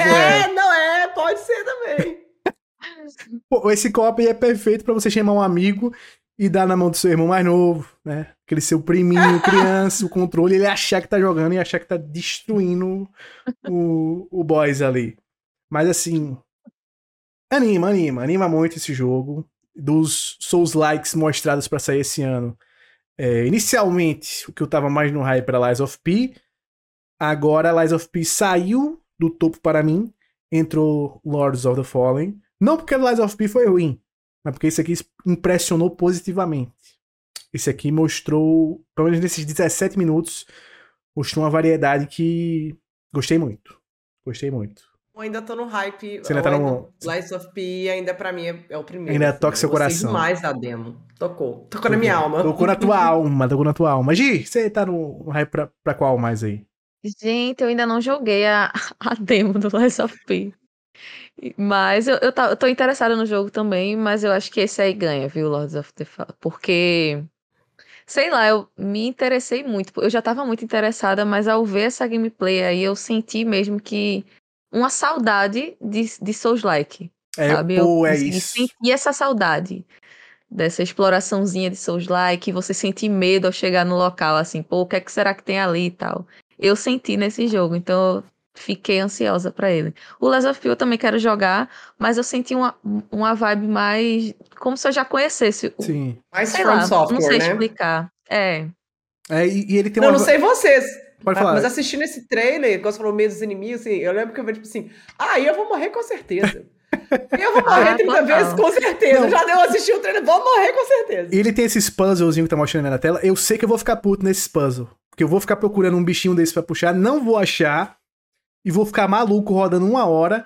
É, reto. não é, pode ser também. Pô, esse co-op é perfeito pra você chamar um amigo e dar na mão do seu irmão mais novo, né? Aquele seu priminho, criança, o controle, ele achar que tá jogando e achar que tá destruindo o, o boys ali. Mas assim, anima, anima, anima muito esse jogo. Dos Souls Likes mostrados pra sair esse ano. É, inicialmente, o que eu tava mais no hype era Lies of P. Agora, Lies of P saiu do topo para mim. Entrou Lords of the Fallen. Não porque Lies of P foi ruim, mas porque esse aqui impressionou positivamente. Esse aqui mostrou, pelo menos nesses 17 minutos, mostrou uma variedade que gostei muito. Gostei muito. Eu ainda tô no hype. Você ainda tá no- Lies of P ainda pra mim é, é o primeiro. Ainda assim, toca eu seu coração. demais da demo. Tocou. Tocou na minha alma. Tocou na tua alma, tocou na tua alma. Gi, você tá no, no hype pra, pra qual mais aí? Gente, eu ainda não joguei a, a demo do Lies of P. Mas eu, eu, tá- eu tô interessada no jogo também, mas eu acho que esse aí ganha, viu, Lords of the Fallen? Porque, sei lá, eu me interessei muito. Eu já tava muito interessada, mas ao ver essa gameplay aí, eu senti mesmo que uma saudade de, de Souls-like. É, sabe? Eu é isso. sentir essa saudade dessa exploraçãozinha de Souls-like, você sentir medo ao chegar no local, assim, pô, o que é que será que tem ali e tal. Eu senti nesse jogo, então eu fiquei ansiosa pra ele. O Last of Us eu também quero jogar, mas eu senti uma, uma vibe mais como se eu já conhecesse o, Sim. Mais sei From lá, Software, não sei né? explicar. É, É, e, e ele tem Não, uma. não sei vocês. Pode mas- falar. Mas assistindo esse trailer, quando você falou meio dos inimigos, assim, eu lembro que eu vi, tipo assim, ah, eu vou morrer com certeza. Eu vou morrer Ah, 30 total. vezes, com certeza. Não. Já deu assistir o trailer, vou morrer com certeza. E ele tem esses puzzlezinhos que tá mostrando aí na tela. Eu sei que eu vou ficar puto nesses puzzles. Porque eu vou ficar procurando um bichinho desse pra puxar, não vou achar. E vou ficar maluco rodando uma hora.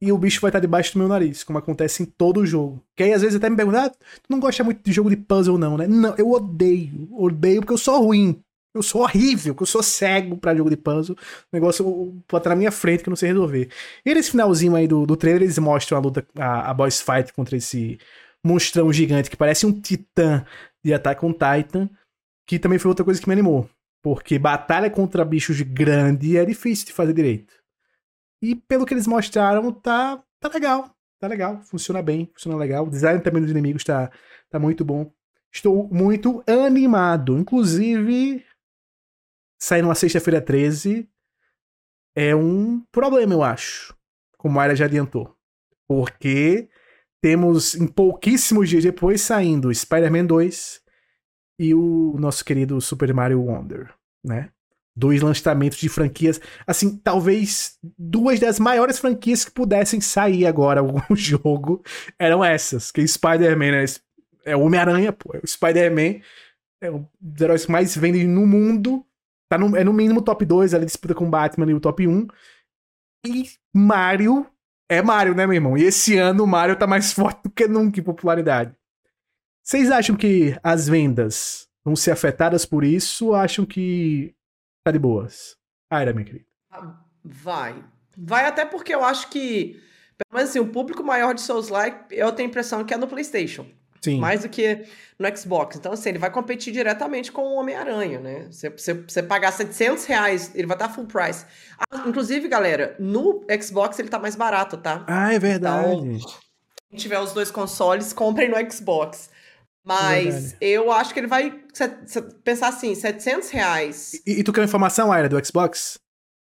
E o bicho vai estar debaixo do meu nariz, como acontece em todo jogo. Que aí às vezes até me perguntam, ah, tu não gosta muito de jogo de puzzle, não, né? Não, eu odeio. Odeio porque eu sou ruim. Eu sou horrível, porque eu sou cego pra jogo de puzzle. O negócio pode estar na minha frente que eu não sei resolver. E nesse finalzinho aí do, do trailer, eles mostram a luta, a, a boss fight contra esse monstrão gigante que parece um titã de Attack on Titan, que também foi outra coisa que me animou. Porque batalha contra bichos grande é difícil de fazer direito. E pelo que eles mostraram, tá, tá legal. Tá legal. Funciona bem, funciona legal. O design também dos inimigos tá, tá muito bom. Estou muito animado. Inclusive, sair numa sexta-feira 13 é um problema, eu acho. Como a Mayra já adiantou. Porque temos em pouquíssimos dias depois saindo Spider-Man 2 e o nosso querido Super Mario Wonder, né? Dois lançamentos de franquias, assim, talvez duas das maiores franquias que pudessem sair agora algum jogo eram essas. Que Spider-Man é, é o Homem-Aranha, pô, é o Spider-Man, é um dos heróis que mais vendem no mundo. Tá no, é no mínimo top 2, ali disputa com Batman e o top 1. E Mario é Mario, né, meu irmão? E esse ano o Mario tá mais forte do que nunca em popularidade. Vocês acham que as vendas vão ser afetadas por isso ou acham que tá de boas? Aira, minha querida. Vai. Vai até porque eu acho que, pelo menos assim, o público maior de Souls-like, eu tenho a impressão que é no PlayStation. Sim. Mais do que no Xbox. Então, assim, ele vai competir diretamente com o Homem-Aranha, né? Você, você, você pagar 700 reais, ele vai estar full price. Ah, inclusive, galera, no Xbox ele tá mais barato, tá? Ah, é verdade. Quem tiver os dois consoles, comprem no Xbox. Mas eu acho que ele vai pensar assim, 700 reais. E, e tu quer informação, Aira, do Xbox?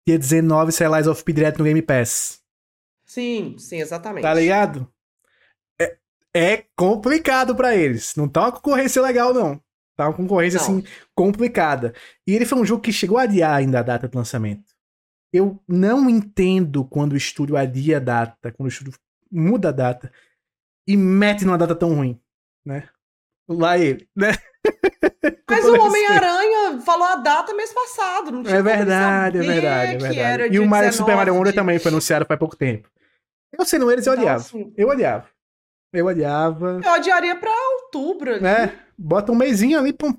Dia 19 sai Lies of P direto no Game Pass. Sim, sim, exatamente. Tá ligado? É, é complicado pra eles. Não tá uma concorrência legal, não. Tá uma concorrência, Não. assim, complicada. E ele foi um jogo que chegou a adiar ainda a data de lançamento. Eu não entendo quando o estúdio adia a data, quando o estúdio muda a data e mete numa data tão ruim, né? Lá ele, né? Mas o. Homem-Aranha falou a data mês passado. Não tinha É verdade, é verdade, é verdade. E o Mario 19 Super Mario Wonder de- também foi anunciado faz pouco tempo. Eu sendo eles, eu Então, odiava. assim, Eu odiava. Eu odiava. Eu adiaria pra outubro. ali. né? Bota um mêsinho ali pra um.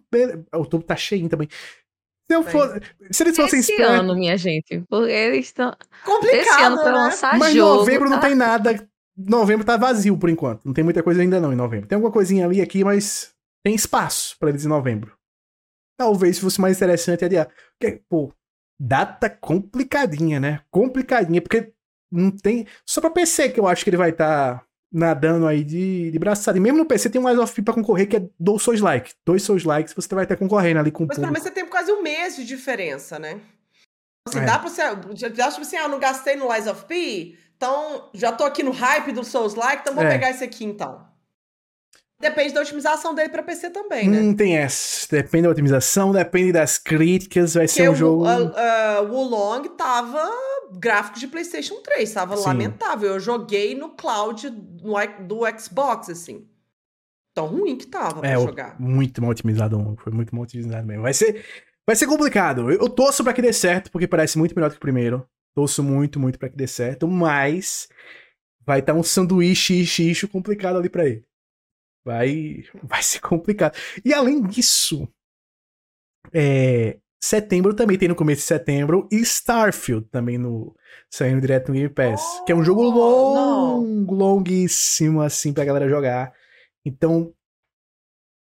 O tubo tá cheinho também. Se eu. Se eles fossem Esse espertos. ano, minha gente. Porque eles estão. Complicado, Esse ano pra né? lançar Mas jogo. novembro não tá? tem nada. Novembro tá vazio por enquanto. Não tem muita coisa ainda não em novembro. Tem alguma coisinha ali aqui, mas tem espaço pra eles em novembro. Talvez fosse mais interessante adiar. Porque, pô, data complicadinha, né? Complicadinha, porque não tem. Só pra PC que eu acho que ele vai estar nadando aí de, de braçada. E mesmo no PC tem um Lies of P pra concorrer que é do Souls Like. Dois Souls Likes você vai estar concorrendo ali com o Mas pelo menos você tem quase um mês de diferença, né? Assim, É. dá pra você. Já, já tipo assim, ah, eu não gastei no Lies of P, então já tô aqui no hype do Souls Like, então vou É. pegar esse aqui então. Depende da otimização dele pra PC também, né? Hum, tem essa. Depende da otimização, depende das críticas, vai ser Porque um jogo. o, a- a- o Wulong tava gráfico de PlayStation 3, tava Sim. lamentável. Eu joguei no cloud no do Xbox, assim. Tão ruim que tava pra É, jogar. muito mal otimizado, foi muito mal otimizado mesmo. Vai ser, vai ser complicado. Eu, eu torço pra que dê certo, porque parece muito melhor do que o primeiro. Torço muito, muito pra que dê certo, mas vai estar um sanduíche xixo complicado ali pra ele. Vai, vai ser complicado. E além disso, é, setembro também tem no começo de setembro e Starfield também no saindo direto no Game Pass, que é um jogo Oh, longo, longuíssimo assim pra galera jogar. Então,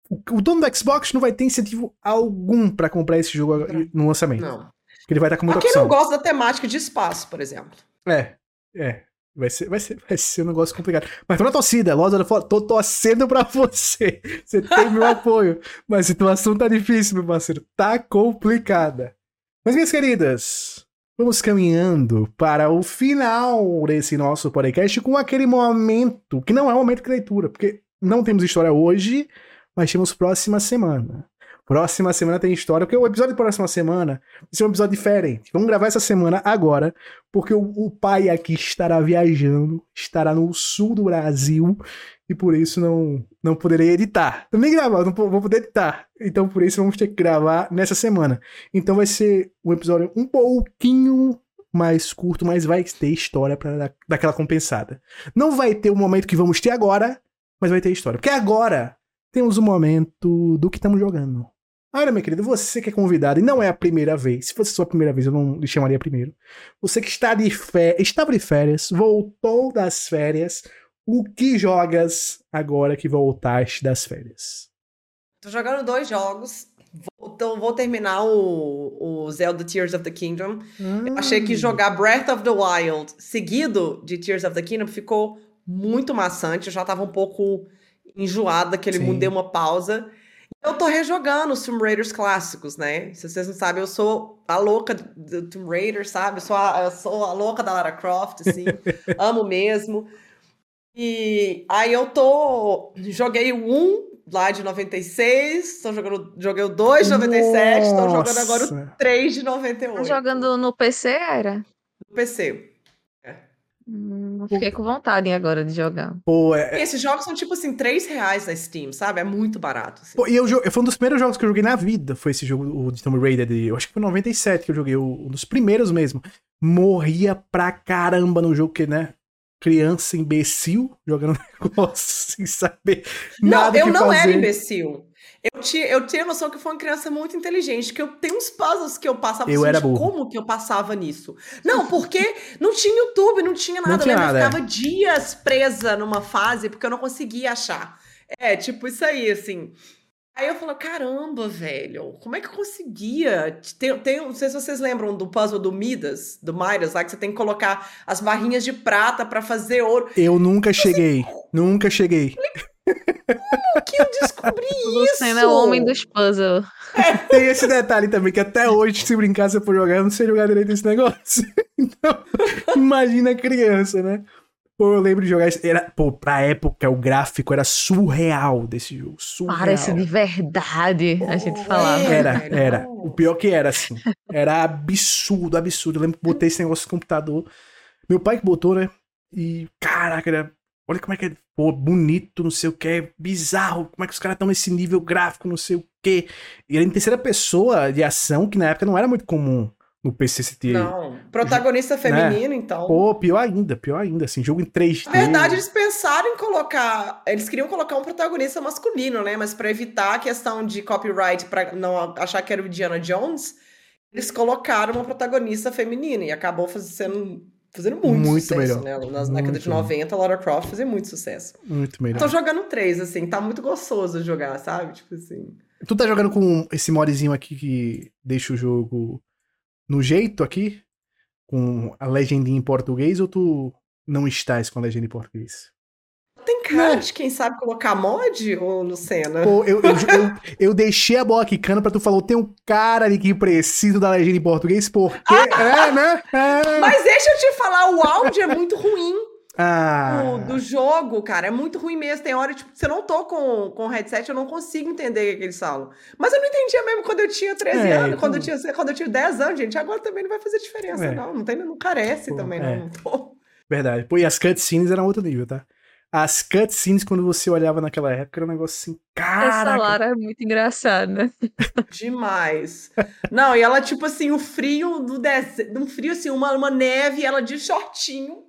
o, o dono do Xbox não vai ter incentivo algum pra comprar esse jogo no lançamento, Não. porque ele vai estar com muita Pra quem não opção. gosta da temática de espaço, por exemplo. É, é. Vai ser, vai, ser, vai ser um negócio complicado. Mas tô na torcida, Loja tô torcendo pra você. Você tem meu apoio. Mas a situação tá difícil, meu parceiro. Tá complicada. Mas, minhas queridas, vamos caminhando para o final desse nosso podcast com aquele momento, que não é um momento de leitura, porque não temos história hoje, mas temos próxima semana. Próxima semana tem história, porque o episódio da próxima semana vai ser um episódio diferente. Vamos gravar essa semana agora, porque o, o pai aqui estará viajando, estará no sul do Brasil, e por isso não, não poderei editar. Também gravar, não vou poder editar. Então por isso vamos ter que gravar nessa semana. Então vai ser um episódio um pouquinho mais curto, mas vai ter história para dar, dar aquela compensada. Não vai ter o momento que vamos ter agora, mas vai ter história. Porque agora temos o momento do que estamos jogando. Olha, minha querida, você que é convidado e não é a primeira vez, se fosse a sua primeira vez, eu não lhe chamaria primeiro. Você que está de férias, estava de férias, voltou das férias, o que jogas agora que voltaste das férias? Tô jogando dois jogos. Vou, então, vou terminar o, o Zelda Tears of the Kingdom. Hum. Eu achei que jogar Breath of the Wild seguido de Tears of the Kingdom ficou muito maçante. Eu já tava um pouco enjoada daquele Sim. mundo, dei uma pausa. Eu tô rejogando os Tomb Raiders clássicos, né? Se vocês não sabem, eu sou a louca do Tomb Raider, sabe? Eu sou a, eu sou a louca da Lara Croft, assim. amo mesmo. E aí eu tô. Joguei o 1 lá de 96, tô jogando, joguei o 2 de 97, Nossa. tô jogando agora o 3 de 98. Tá jogando no PC, era? No PC. Hum, fiquei com vontade agora de jogar. Pô, é... Esses jogos são tipo assim, 3 reais na Steam, sabe? É muito barato. Assim. Pô, e eu, foi um dos primeiros jogos que eu joguei na vida. Foi esse jogo, o de Tomb Raider. De, eu acho que foi 97 que eu joguei, um dos primeiros mesmo. Morria pra caramba no jogo, que, né? Criança imbecil jogando negócio sem saber não, nada eu que não fazer. era imbecil. Eu tinha, eu tinha noção que foi uma criança muito inteligente, que eu tenho uns puzzles que eu passava eu era burro. como que eu passava nisso? Não, porque não tinha YouTube, não tinha nada. Não tinha eu nada, ficava é. dias presa numa fase porque eu não conseguia achar. É, tipo isso aí, assim. Aí eu falo, caramba, velho, como é que eu conseguia? Tem, tem, não sei se vocês lembram do puzzle do Midas, do Midas, lá que você tem que colocar as barrinhas de prata para fazer ouro. Eu nunca cheguei, nunca cheguei. Como que eu descobri isso? Você é o homem dos puzzles. É. Tem esse detalhe também, que até hoje, se brincar, se eu for jogar, eu não sei jogar direito esse negócio. Então, imagina criança, né? Pô, eu lembro de jogar. Era, pô, pra época, o gráfico era surreal desse jogo. Surreal. Parece de verdade, a gente falava. Era, era. O pior que era, assim. Era absurdo, absurdo. Eu lembro que botei esse negócio no computador. Meu pai que botou, né? E, caraca, era Olha como é que é, pô, bonito, não sei o que, é bizarro, como é que os caras estão nesse nível gráfico, não sei o que. E era em terceira pessoa de ação, que na época não era muito comum no PC se ter. Não, protagonista feminino, né? então. Pô, pior ainda, pior ainda, assim, jogo em 3D. Na verdade, eles pensaram em colocar, eles queriam colocar um protagonista masculino, né, mas para evitar a questão de copyright, para não achar que era o Indiana Jones, eles colocaram uma protagonista feminina e acabou sendo fazendo muito, muito sucesso, melhor. né? Na década de 90, a Lara Croft fazia muito sucesso. Muito melhor. Tô jogando três, assim, tá muito gostoso jogar, sabe? Tipo assim. Tu tá jogando com esse modzinho aqui que deixa o jogo no jeito aqui? Com a legendinha em português ou tu não estás com a legenda em português? Tem cara de quem sabe colocar mod, ô Lucena? Pô, eu, eu, eu, eu, deixei a bola quicando pra tu falar, tem um cara ali que precisa da legenda em português, porque. Ah, é, né? É. Mas deixa eu te falar, o áudio é muito ruim. Ah. Do, do, jogo, cara, é muito ruim mesmo. Tem hora, tipo, se eu não tô com, com headset, eu não consigo entender o que eles falam. Mas eu não entendia mesmo quando eu tinha 13 é, anos, então... quando, eu tinha, quando eu tinha 10 anos, gente. Agora também não vai fazer diferença, é. não. Não, tem, não carece Pô, também, é. não. não tô... Verdade. Pô, e as cutscenes eram outro nível, tá? As cutscenes, quando você olhava naquela época, era um negócio assim, cara. Essa Lara é muito engraçada. Demais. Não, e ela, tipo assim, o frio do deserto. Um frio, assim, uma, uma neve, ela de shortinho.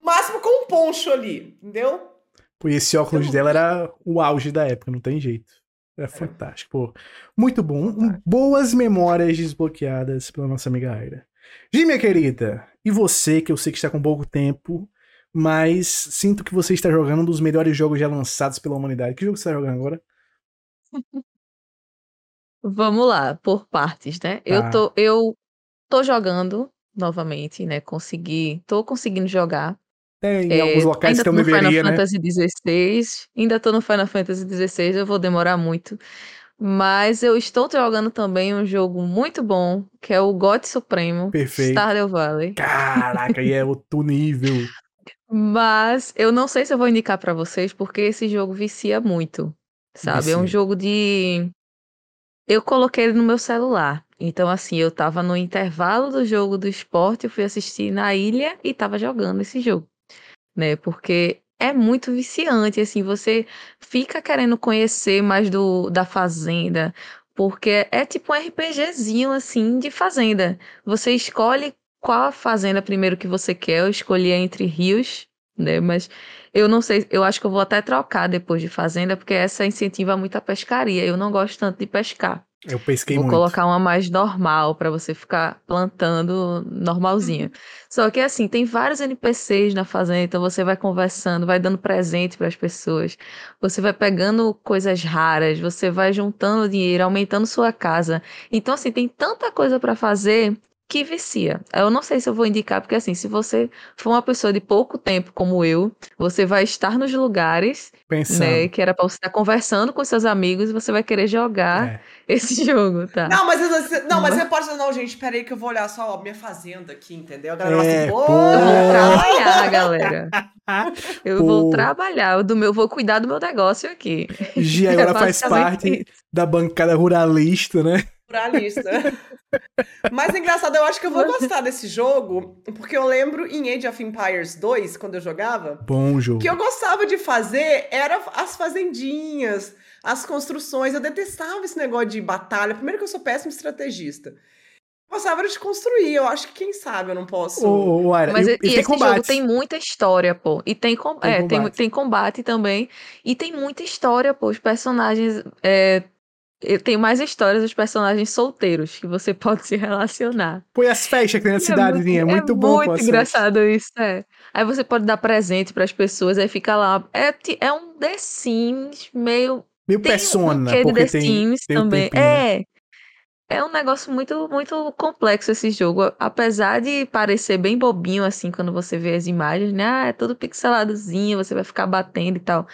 Máximo com um poncho ali, entendeu? Pô, e esse óculos Eu dela era o auge da época, não tem jeito. Era é. fantástico, pô. Muito bom. Boas memórias desbloqueadas pela nossa amiga Aira. Gi, minha querida, e você, que eu sei que está com pouco tempo, mas sinto que você está jogando um dos melhores jogos já lançados pela humanidade. Que jogo você está jogando agora? Vamos lá, por partes, né? Tá. Eu, tô, eu tô jogando novamente, né? Consegui, tô conseguindo jogar. É, em é, alguns locais que eu deveria, Final né? Fantasy XVI, ainda tô no Final Fantasy XVI, eu vou demorar muito. Mas eu estou jogando também um jogo muito bom, que é o God Supremo Perfeito. Stardew Valley. Caraca, e é outro nível. Mas eu não sei se eu vou indicar para vocês, porque esse jogo vicia muito, sabe? Vicia. É um jogo de eu coloquei ele no meu celular. Então, assim, eu tava no intervalo do jogo do esporte, eu fui assistir na ilha e tava jogando esse jogo, né? Porque é muito viciante, assim, você fica querendo conhecer mais do, da fazenda, porque é tipo um RPGzinho, assim, de fazenda. Você escolhe qual a fazenda primeiro que você quer, eu escolhi entre rios, né? Mas eu não sei, eu acho que eu vou até trocar depois de fazenda, porque essa incentiva muito a pescaria. Eu não gosto tanto de pescar. Eu pesquei Vou muito. colocar uma mais normal para você ficar plantando normalzinha. Só que assim, tem vários NPCs na fazenda, então você vai conversando, vai dando presente para as pessoas. Você vai pegando coisas raras, você vai juntando dinheiro, aumentando sua casa. Então assim, tem tanta coisa para fazer que vicia. Eu não sei se eu vou indicar, porque assim, se você for uma pessoa de pouco tempo como eu, você vai estar nos lugares, Pensando. né, que era para você estar conversando com seus amigos e você vai querer jogar É. esse jogo, tá? Não, mas você, não, mas Mas- você pode dizer, não, gente, peraí que eu vou olhar só a minha fazenda aqui, entendeu? A galera É, vai assim, pô. Eu vou trabalhar, galera. Eu Pô. vou trabalhar, do meu, vou cuidar do meu negócio aqui. Gi É agora faz basicamente parte isso. da bancada ruralista, né? Pluralista. Mas engraçado, eu acho que eu vou gostar desse jogo, porque eu lembro em Age of Empires 2, quando eu jogava, Bom jogo. o que eu gostava de fazer era as fazendinhas, as construções. Eu detestava esse negócio de batalha. Primeiro que eu sou péssimo estrategista. Eu gostava de construir. Eu acho que quem sabe eu não posso. Ô, Aira, Mas e, e, e tem esse jogo combates. tem muita história, pô. E tem, com, Tem é, tem, combate. tem combate também. E tem muita história, pô. Os personagens. É, tem mais histórias dos personagens solteiros que você pode se relacionar. Põe as festas que tem na cidadezinha. É muito, bom. muito pô, as engraçado isso, é. Aí você pode dar presente pras pessoas, aí fica lá. É, é um The Sims meio Meio Tem persona, um porque The tem, Sims tem um também. tempinho, né? é. É um negócio muito, muito complexo esse jogo. Apesar de parecer bem bobinho, assim, quando você vê as imagens, né? Ah, é tudo pixeladozinho, você vai ficar batendo e tal.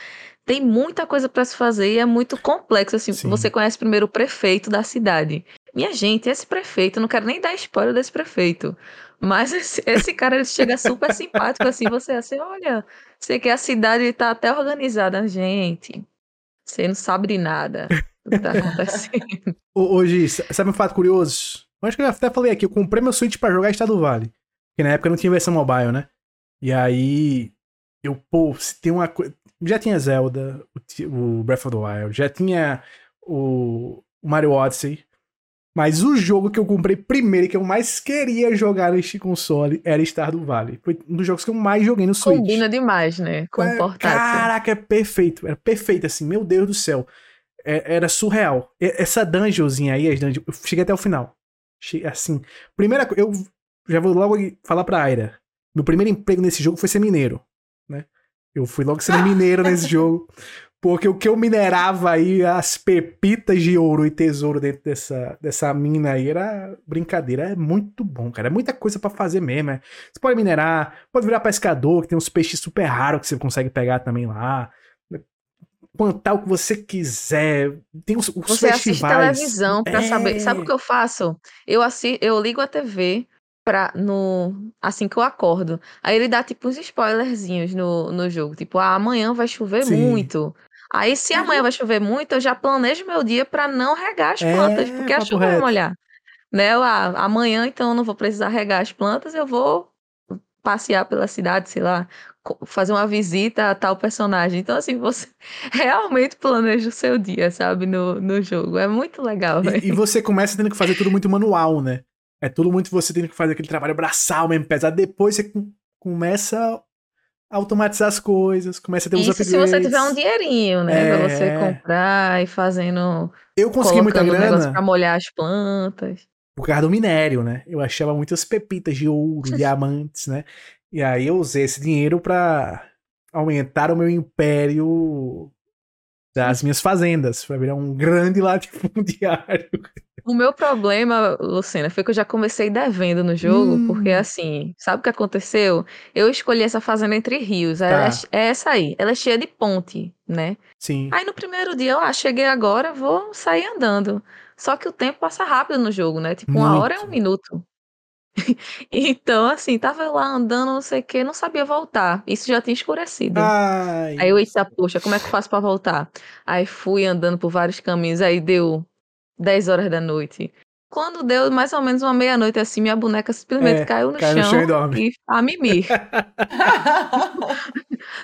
Tem muita coisa pra se fazer e é muito complexo, assim. Sim. Você conhece primeiro o prefeito da cidade. Minha gente, esse prefeito, eu não quero nem dar spoiler desse prefeito. Mas esse, esse cara, ele chega super simpático, assim, você assim, olha, você que a cidade tá até organizada. Gente, você não sabe de nada do que tá acontecendo. Sa- sabe um fato curioso? Eu acho que eu até falei aqui, eu comprei meu Switch pra jogar Estado Vale. Porque na época não tinha versão mobile, né? E aí, eu, pô, se tem uma coisa... Já tinha Zelda, o, o Breath of the Wild, já tinha o, Mario Odyssey. Mas o jogo que eu comprei primeiro e que eu mais queria jogar neste console era Stardew Valley. Foi um dos jogos que eu mais joguei no Switch. Combina demais, né? Com É, portátil. Caraca, é perfeito. Era perfeito, assim. Meu Deus do céu. É- era surreal. Essa dungeonzinha aí, as dungeons, eu cheguei até o final. Che- Assim, primeira coisa, eu já vou logo falar pra Aira. Meu primeiro emprego nesse jogo foi ser mineiro, né? Eu fui logo sendo mineiro nesse jogo. Porque o que eu minerava aí, as pepitas de ouro e tesouro dentro dessa, dessa mina aí, era brincadeira. É muito bom, cara. É muita coisa pra fazer mesmo. é. Você pode minerar, pode virar pescador, que tem uns peixes super raros que você consegue pegar também lá. Plantar o que você quiser. Tem os, os Você assiste festivais. televisão pra É. saber. Sabe o que eu faço? Eu, assi... eu ligo a TV pra, no... assim que eu acordo. Aí ele dá tipo uns spoilerzinhos no, no jogo. Tipo, ah, amanhã vai chover Sim. muito. Aí, se amanhã vai chover muito, eu já planejo meu dia pra não regar as É, plantas, porque a chuva vai molhar. Né? Eu, ah, amanhã, então, eu não vou precisar regar as plantas, eu vou passear pela cidade, sei lá, fazer uma visita a tal personagem. Então, assim, você realmente planeja o seu dia, sabe, no, no jogo. É muito legal. E, e você começa tendo que fazer tudo muito manual, né? É tudo muito você tendo que fazer aquele trabalho braçal mesmo, pesado. Depois você com- começa a automatizar as coisas, começa a ter uns Isso upgrades. se você tiver um dinheirinho, né? Pra você É. comprar e fazendo. Eu consegui muita grana pra molhar as plantas. por causa do minério, né? Eu achava muitas pepitas de ouro, diamantes, né? E aí eu usei esse dinheiro pra aumentar o meu império das minhas fazendas, pra virar um grande latifundiário. O meu problema, Lucena, foi que eu já comecei devendo no jogo, Hum. porque assim, sabe o que aconteceu? Eu escolhi essa fazenda entre rios. Tá. é é essa aí. Ela é cheia de ponte, né? Sim. Aí no primeiro dia, eu ah, cheguei agora, vou sair andando. Só que o tempo passa rápido no jogo, né? Tipo, uma hora é um Muito. minuto. Então, assim, tava lá andando, não sei o que, não sabia voltar. Isso já tinha escurecido. Ai. Aí eu disse, poxa, como é que eu faço pra voltar? Aí fui andando por vários caminhos, aí deu 10 horas da noite. Quando deu mais ou menos uma meia-noite assim, minha boneca simplesmente É, caiu no cai no chão, chão e dorme. e a mimir.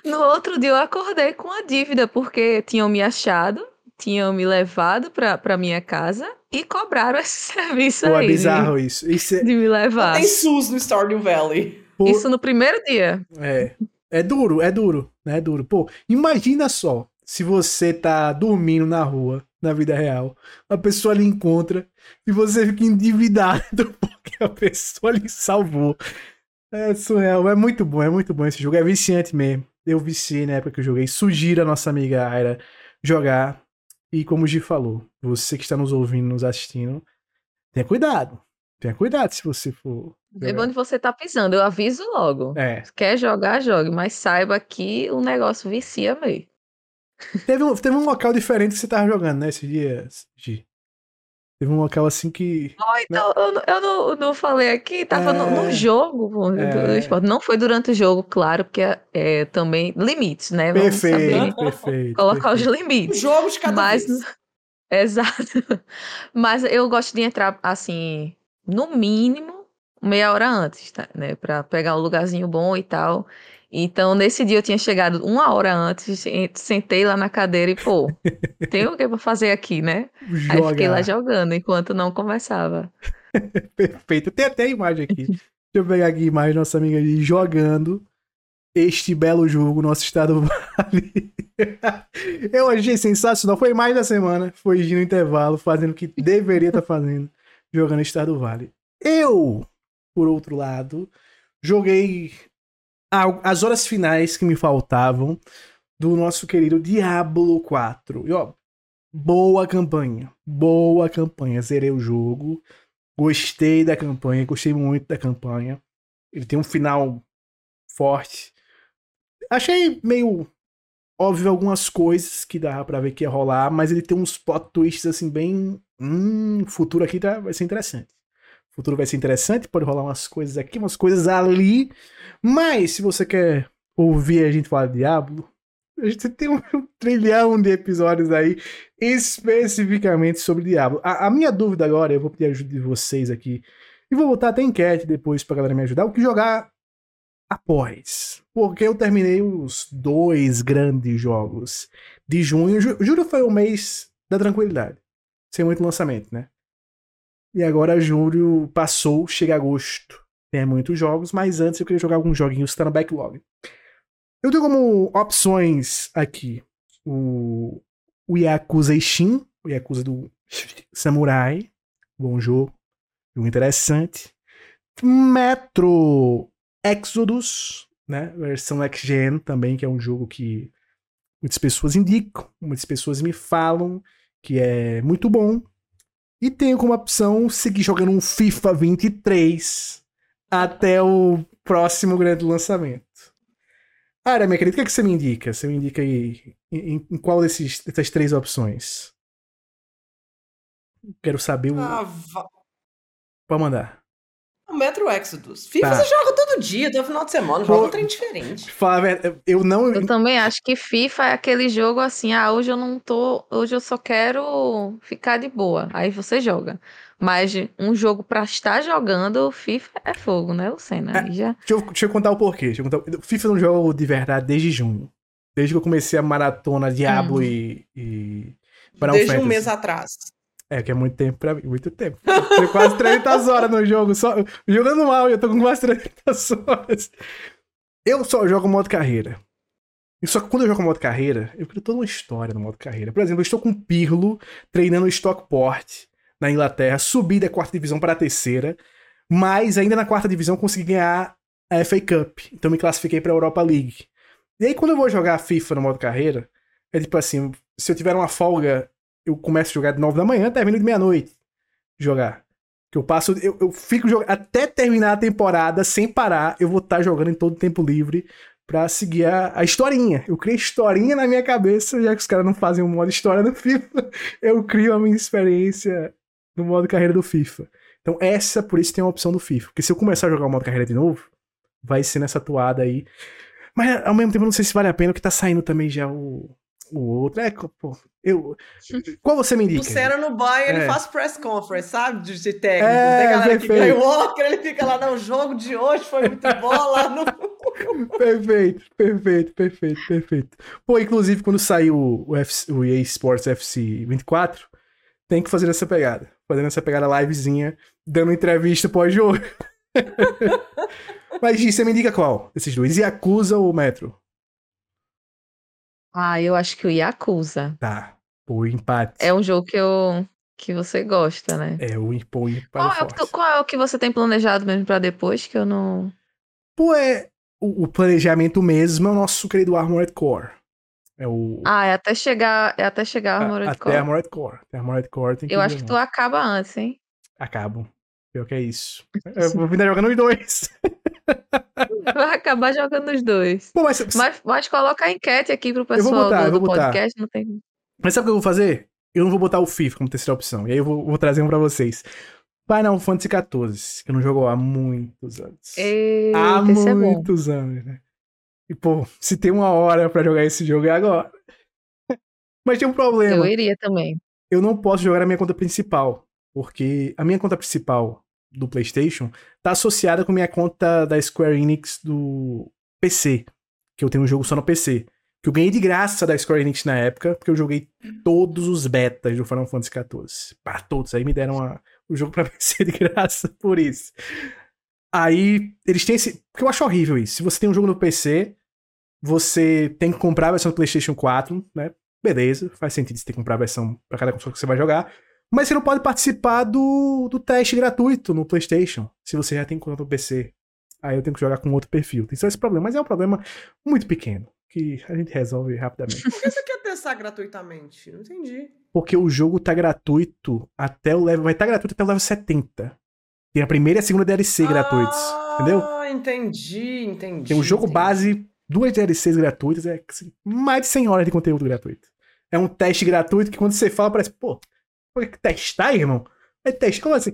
No outro dia eu acordei com a dívida, porque tinham me achado, tinham me levado pra, pra minha casa e cobraram esse serviço Pô, aí é de- bizarro isso. Isso é, de, me levar. Tem SUS no Stardew Valley. pô, Isso no primeiro dia. é, é duro, é duro, né? É duro. Pô, imagina só se você tá dormindo na rua, na vida real, a pessoa lhe encontra e você fica endividado porque a pessoa lhe salvou. É surreal, é muito bom, é muito bom esse jogo, é viciante mesmo. Eu viciei na época que eu joguei, sugiro a nossa amiga Aira jogar. E como o Gi falou, você que está nos ouvindo, nos assistindo, tenha cuidado. Tenha cuidado se você for. Jogar. onde você tá pisando. Eu aviso logo. É, Quer jogar, jogue, mas saiba que o negócio vicia meio. Teve um, teve um local diferente que você tava jogando, né, esses dias, Gi? Teve um local assim que. Oh, então, eu, não- eu não, não falei aqui, tava no, no É. jogo pô, do- do É. esporte. Não foi durante o jogo, claro, porque é, também limites, né? Vamos Perfeito, saber perfeito. colocar os perfeito. Um limites. jogo de cada Mas, vez. exato. Mas eu gosto de entrar assim, no mínimo, meia hora antes, tá? Né? Pra pegar um lugarzinho bom e tal. Então, nesse dia eu tinha chegado uma hora antes, en- sentei lá na cadeira e, pô, tem o que pra fazer aqui, né? Aí fiquei lá jogando enquanto não conversava. Perfeito. Tem até a imagem aqui. Deixa eu pegar aqui a imagem nossa amiga Gi jogando este belo jogo, nosso estado vale. eu achei sensacional. Foi mais da semana. Foi no intervalo, fazendo o que deveria estar fazendo, jogando Estado Vale. Eu, por outro lado, joguei as horas finais que me faltavam do nosso querido Diablo 4. E ó, boa campanha. Boa campanha. Zerei o jogo. Gostei da campanha, gostei muito da campanha. Ele tem um final forte. Achei meio óbvio algumas coisas que dava pra ver que ia rolar, mas ele tem uns plot twists assim bem, hum, futuro aqui tá, vai ser interessante. O futuro vai ser interessante, pode rolar umas coisas aqui, umas coisas ali. Mas se você quer ouvir a gente falar de Diablo, a gente tem um trilhão de episódios aí especificamente sobre Diablo. A, a minha dúvida agora, eu vou pedir ajuda de vocês aqui, e vou botar até enquete depois pra galera me ajudar, o que jogar após. Porque eu terminei os dois grandes jogos de junho. Ju- Julho foi o mês da tranquilidade. Sem muito lançamento, né? E agora julho passou, chega agosto. Tem muitos jogos, mas antes eu queria jogar alguns joguinhos que tá no backlog. Eu tenho como opções aqui o, o Yakuza Ishin, o Yakuza do Samurai. Bom jogo. Jogo interessante. Metro Exodus, né? Versão Next Gen também, que é um jogo que muitas pessoas indicam, muitas pessoas me falam que é muito bom. E tenho como opção seguir jogando um FIFA 23 até o próximo grande lançamento. Ara, minha querida, o que, é que você me indica? Você me indica aí em, em qual desses, dessas três opções? Quero saber o. Ah, Pode mandar. O Metro Exodus. FIFA Tá. você joga todo dia, todo final de semana, joga um trem diferente. Fala eu não. Eu também acho que FIFA é aquele jogo assim, ah, hoje eu não tô, hoje eu só quero ficar de boa. Aí você joga. Mas um jogo pra estar jogando, FIFA é fogo, né, Lucena? Aí já Deixa eu, deixa eu contar o porquê. Deixa eu contar... FIFA não jogo de verdade desde junho. Desde que eu comecei a maratona Diablo Hum. e, e Desde um Fantasy. mês atrás. É, que é muito tempo pra mim. Muito tempo. Tem quase 300 horas no jogo. Só, jogando mal, e eu tô com quase 300 horas. Eu só jogo modo carreira. E só que quando eu jogo modo carreira, eu crio toda uma história no modo carreira. Por exemplo, eu estou com o Pirlo treinando o Stockport na Inglaterra, subi da quarta divisão para a terceira, mas ainda na quarta divisão consegui ganhar a FA Cup. Então me classifiquei para a Europa League. E aí quando eu vou jogar FIFA no modo carreira, é tipo assim, se eu tiver uma folga, eu começo a jogar de 9 da manhã, termino de meia-noite jogar. Que eu passo, eu, eu fico jogando até terminar a temporada sem parar, eu vou estar jogando em todo o tempo livre pra seguir a, a historinha. Eu criei historinha na minha cabeça, já que os caras não fazem um modo história no FIFA, eu crio a minha experiência no modo carreira do FIFA. Então essa, por isso tem a opção do FIFA. Porque se eu começar a jogar o modo carreira de novo, vai ser nessa toada aí. Mas ao mesmo tempo eu não sei se vale a pena, porque tá saindo também já o, O outro é. Pô, eu, qual você me indica? O Senna no banho, ele É. faz press conference, sabe? De, de técnico. É, Tem galera que perfeito. ganha o Oscar, ele fica lá, não, o jogo de hoje foi muito bom lá no... Perfeito, perfeito, perfeito, perfeito. Pô, inclusive, quando saiu o, FC o EA Sports FC 24, tem que fazer essa pegada. Fazendo essa pegada livezinha, dando entrevista pós-jogo. Mas, Gi, você me indica qual desses dois? Yakuza ou Metro? Ah, eu acho que o Yakuza. Tá. Pô, empate. É um jogo que eu que você gosta, né? É, o empate Qual é, o, qual é o que você tem planejado mesmo pra depois que eu não. Pô, é... O, o planejamento mesmo é o nosso querido Armored Core. É o... Ah, é até chegar, é até chegar a Armored até Core. Armored Core. Até Armored Core tem que Eu acho que tu acaba antes, hein? Acabam. Pior que é isso. Eu vou vir jogando os dois. Vai acabar jogando os dois. Pô, mas, Mas pode colocar a enquete aqui pro pessoal botar, do, do podcast. Não tem... mas sabe o que eu vou fazer? Eu não vou botar o FIFA como terceira opção. E aí eu vou, vou trazer um pra vocês. Final Fantasy XIV, que eu não jogo há muitos anos. Eita, há é muitos anos, né? E, pô, se tem uma hora pra jogar esse jogo é agora. Mas tem um problema. Eu iria também. eu não posso jogar na minha conta principal. Porque a minha conta principal do PlayStation tá associada com minha conta da Square Enix do PC. Que eu tenho um jogo só no PC. Que eu ganhei de graça da Square Enix na época, porque eu joguei todos os betas do Final Fantasy XIV. Para todos. Aí me deram a- o jogo pra PC de graça por isso. Aí eles têm esse. Porque eu acho horrível isso. Se você tem um jogo no PC, você tem que comprar a versão do PlayStation 4, né? Beleza, faz sentido você ter que comprar a versão pra cada console que você vai jogar. Mas você não pode participar do, do teste gratuito no PlayStation, se você já tem conta no PC. Aí eu tenho que jogar com outro perfil. Tem só esse problema, mas é um problema muito pequeno, que a gente resolve rapidamente. Por que você quer testar gratuitamente? Não entendi. Porque o jogo tá gratuito até o level. Vai estar gratuito até o level 70. Tem a primeira e a segunda DLC gratuitos. Entendeu? Ah, entendi, entendi. Tem um jogo entendi. base, duas DLCs gratuitas, é assim, mais de 100 horas de conteúdo gratuito. É um teste gratuito que quando você fala parece, pô, que testar, irmão? É teste, como assim?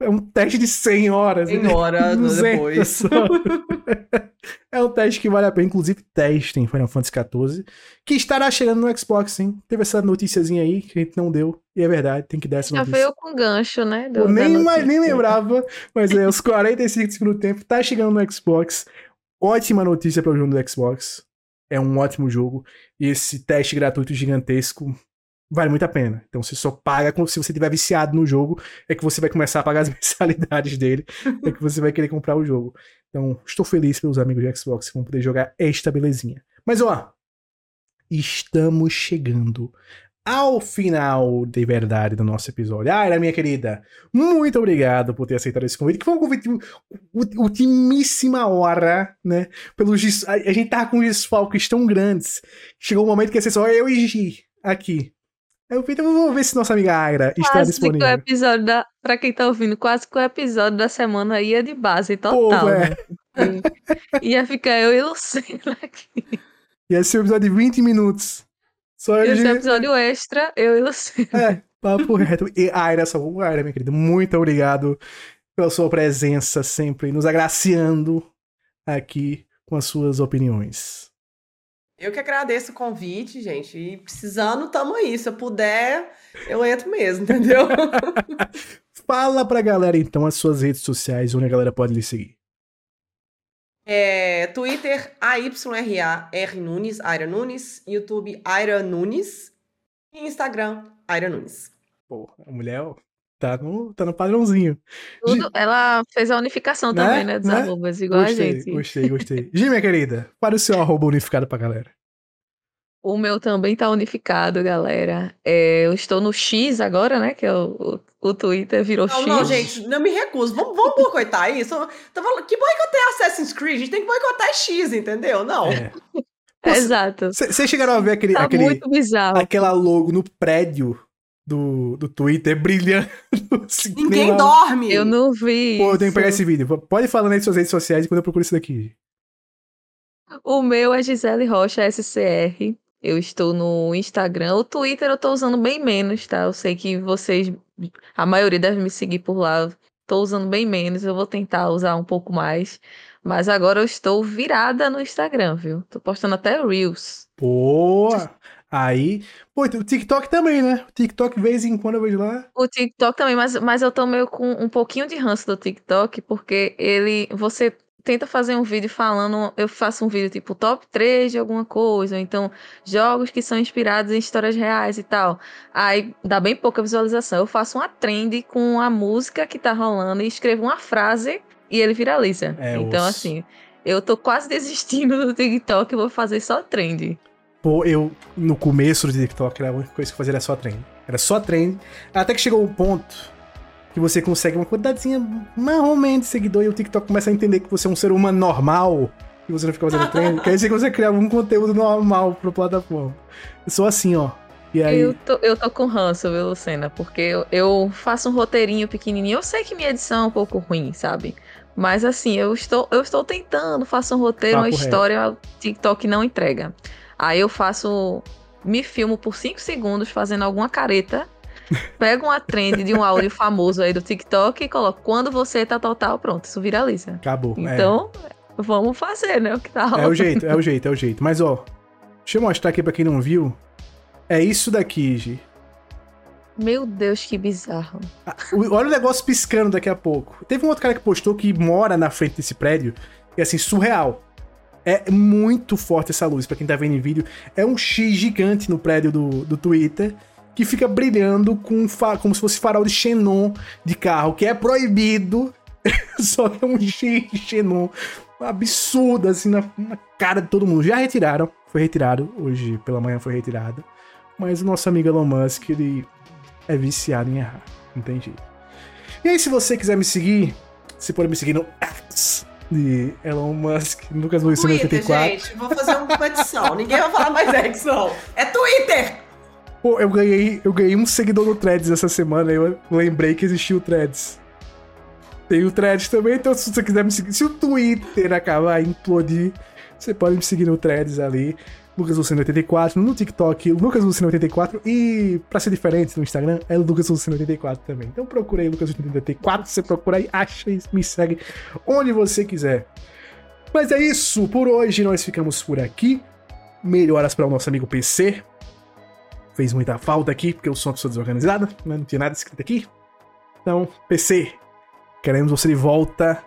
É um teste de 100 horas. 100 horas 200 depois. é um teste que vale a pena. Inclusive, testem Final Fantasy XIV, que estará chegando no Xbox, hein? Teve essa noticiazinha aí que a gente não deu, e é verdade, tem que dar essa Já notícia. veio com gancho, né? do- Eu nem, mais, nem lembrava, mas é, os 45 do segundo tempo tá chegando no Xbox. Ótima notícia para o jogo do Xbox. É um ótimo jogo. E esse teste gratuito gigantesco vale muito a pena. Então você só paga se você tiver viciado no jogo, é que você vai começar a pagar as mensalidades dele, é que você vai querer comprar o jogo. Então, estou feliz pelos amigos de Xbox que vão poder jogar esta belezinha. Mas ó, estamos chegando ao final de verdade do nosso episódio. Aira, minha querida, muito obrigado por ter aceitado esse convite, que foi um convite ultimíssima hora, né? Pelos a, a gente tava com desfalques tão grandes. Chegou um momento que ia ser só eu e Gi aqui. Eu então vamos ver se nossa amiga Agra está Quase que o disponível. episódio da. Pra quem tá ouvindo, quase que o episódio da semana ia de base total. Pô, é. né? Ia ficar eu e Luciana aqui. Ia ser um episódio de 20 minutos. Só Ia ser Gi- episódio extra, eu e Luciana. É, papo reto. E Aira, só Aira, minha querida, muito obrigado pela sua presença sempre, nos agraciando aqui com as suas opiniões. Eu que agradeço o convite, gente. E precisando, tamo aí. Se eu puder, eu entro mesmo, entendeu? Fala pra galera então as suas redes sociais, onde a galera pode lhe seguir. É, Twitter, AYRA-R Nunes, Aira Nunes. YouTube, Aira Nunes. E Instagram, Aira Nunes. Pô, a mulher tá no, tá no padrãozinho. Tudo- ela fez a unificação Né? também, né? Dos Né? arrobas, igual gostei, a gente. gostei, gostei. Gi, minha querida, para o seu arroba unificado pra galera. O meu também tá unificado, galera. É, eu estou no X agora, né? Que é o, o, o Twitter virou Não, X. não, gente, não me recuso. Vamos, vamos boicotar isso? Tá falando, que boicotar é Assassin's Creed? A gente tem que boicotar X, entendeu? Não. É. Exato. Vocês chegaram a ver aquele, Tá aquele, aquela logo no prédio do, do Twitter brilhando? assim, Ninguém lá- dorme. Eu não vi. Pô, eu tenho que pegar esse vídeo. Pode falar nas suas redes sociais enquanto eu procuro isso daqui. O meu é Gisele Rocha SCR. Eu estou no Instagram. O Twitter eu tô usando bem menos, tá? Eu sei que vocês, a maioria deve me seguir por lá. Tô usando bem menos. Eu vou tentar usar um pouco mais. Mas agora eu estou virada no Instagram, viu? Tô postando até Reels. Pô, Aí, pô, o TikTok também, né? O TikTok, vez em quando eu vejo lá. O TikTok também, mas, mas eu tô meio com um pouquinho de ranço do TikTok, porque ele. Você tenta fazer um vídeo falando. Eu faço um vídeo tipo top 3 de alguma coisa, ou então jogos que são inspirados em histórias reais e tal. Aí dá bem pouca visualização. Eu faço uma trend com a música que tá rolando e escrevo uma frase e ele viraliza. É, então, osso. assim, eu tô quase desistindo do TikTok e vou fazer só trend. Pô, eu, no começo do TikTok, era a única coisa que eu fazia era só trend. Era só trend. Até que chegou um ponto que você consegue uma quantidadezinha marromém de seguidor e o TikTok começa a entender que você é um ser humano normal e você não fica fazendo dizer que você criava um conteúdo normal pra plataforma. Eu sou assim, ó. E aí. Eu tô, eu tô com ranço, viu, Lucena? Porque eu, eu faço um roteirinho pequenininho. Eu sei que minha edição é um pouco ruim, sabe? Mas assim, eu estou, eu estou tentando, faço um roteiro, uma Papo reto. história, o TikTok não entrega. Aí eu faço. Me filmo por 5 segundos fazendo alguma careta. Pego uma trend de um áudio famoso aí do TikTok e coloco quando você tá total, pronto, isso viraliza. Acabou. é. Então, vamos fazer, né? O que tá É o jeito, é o jeito, é o jeito. Mas ó, deixa eu mostrar aqui pra quem não viu. É isso daqui, Gi. Meu Deus, que bizarro. Ah, Olha o negócio piscando daqui a pouco. Teve um outro cara que postou que mora na frente desse prédio. E assim, surreal. É muito forte essa luz, pra quem tá vendo em vídeo. É um X gigante no prédio do, do Twitter. Que fica brilhando com como se fosse farol de xenon de carro, que é proibido. Só que é um X de xenon absurdo, assim, na, na cara de todo mundo. Já retiraram, foi retirado. Hoje pela manhã foi retirado. Mas o nosso amigo Elon Musk, ele é viciado em errar. Jeito. E aí, se você quiser me seguir, você pode me seguir no X de Elon Musk, Lucas Luiz Twitter, 84. gente. Vou fazer uma competição. Ninguém vai falar mais X, não. É Twitter! Pô, eu ganhei, eu ganhei um seguidor no Threads essa semana, eu lembrei que existia o Threads. Tem o Threads também, então se você quiser me seguir, se o Twitter acabar implodir, você pode me seguir no Threads ali, Lucas Luceno 84, no TikTok, Lucas Luceno 84 e pra ser diferente no Instagram é Lucas Luceno 84 também. Então procura aí Lucas Luceno 84, você procura aí, acha e me segue onde você quiser. Mas é isso, por hoje nós ficamos por aqui. Melhoras para o nosso amigo PC, fez muita falta aqui, porque eu sou uma pessoa desorganizada, né? não tinha nada escrito aqui. Então, PC, queremos você de volta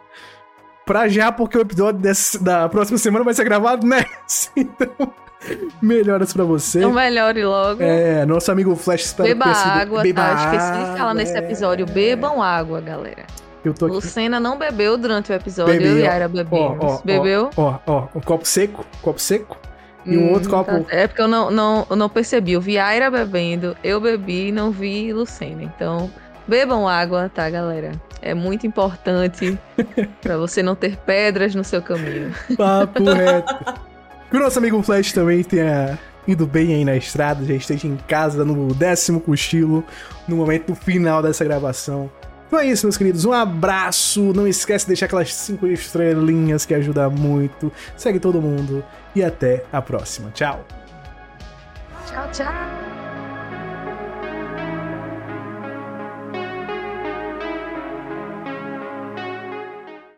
pra já, porque o episódio da próxima semana vai ser gravado nessa. Então, melhoras pra você. Então melhore logo. É, nosso amigo Flash espero Beba sido- água, Beba tá? Esqueci de falar água, nesse episódio. Bebam água, galera. Eu tô aqui. Lucena não bebeu durante o episódio, Bebi, eu e. Yara Ó, bebemos. ó, ó, Bebeu? Ó, ó, um copo seco, copo seco. E um outro copo. tá- É porque eu não, não, eu não percebi. Eu vi Aira bebendo, eu bebi e não vi Lucena. Então, bebam água, tá, galera? É muito importante pra você não ter pedras no seu caminho. Papo reto. Que o nosso amigo Flash também tenha ido bem aí na estrada, já esteja em casa no décimo cochilo, no momento final dessa gravação. Então é isso, meus queridos. Um abraço. Não esquece de deixar aquelas cinco estrelinhas que ajuda muito. Segue todo mundo e até a próxima. Tchau. Tchau, tchau.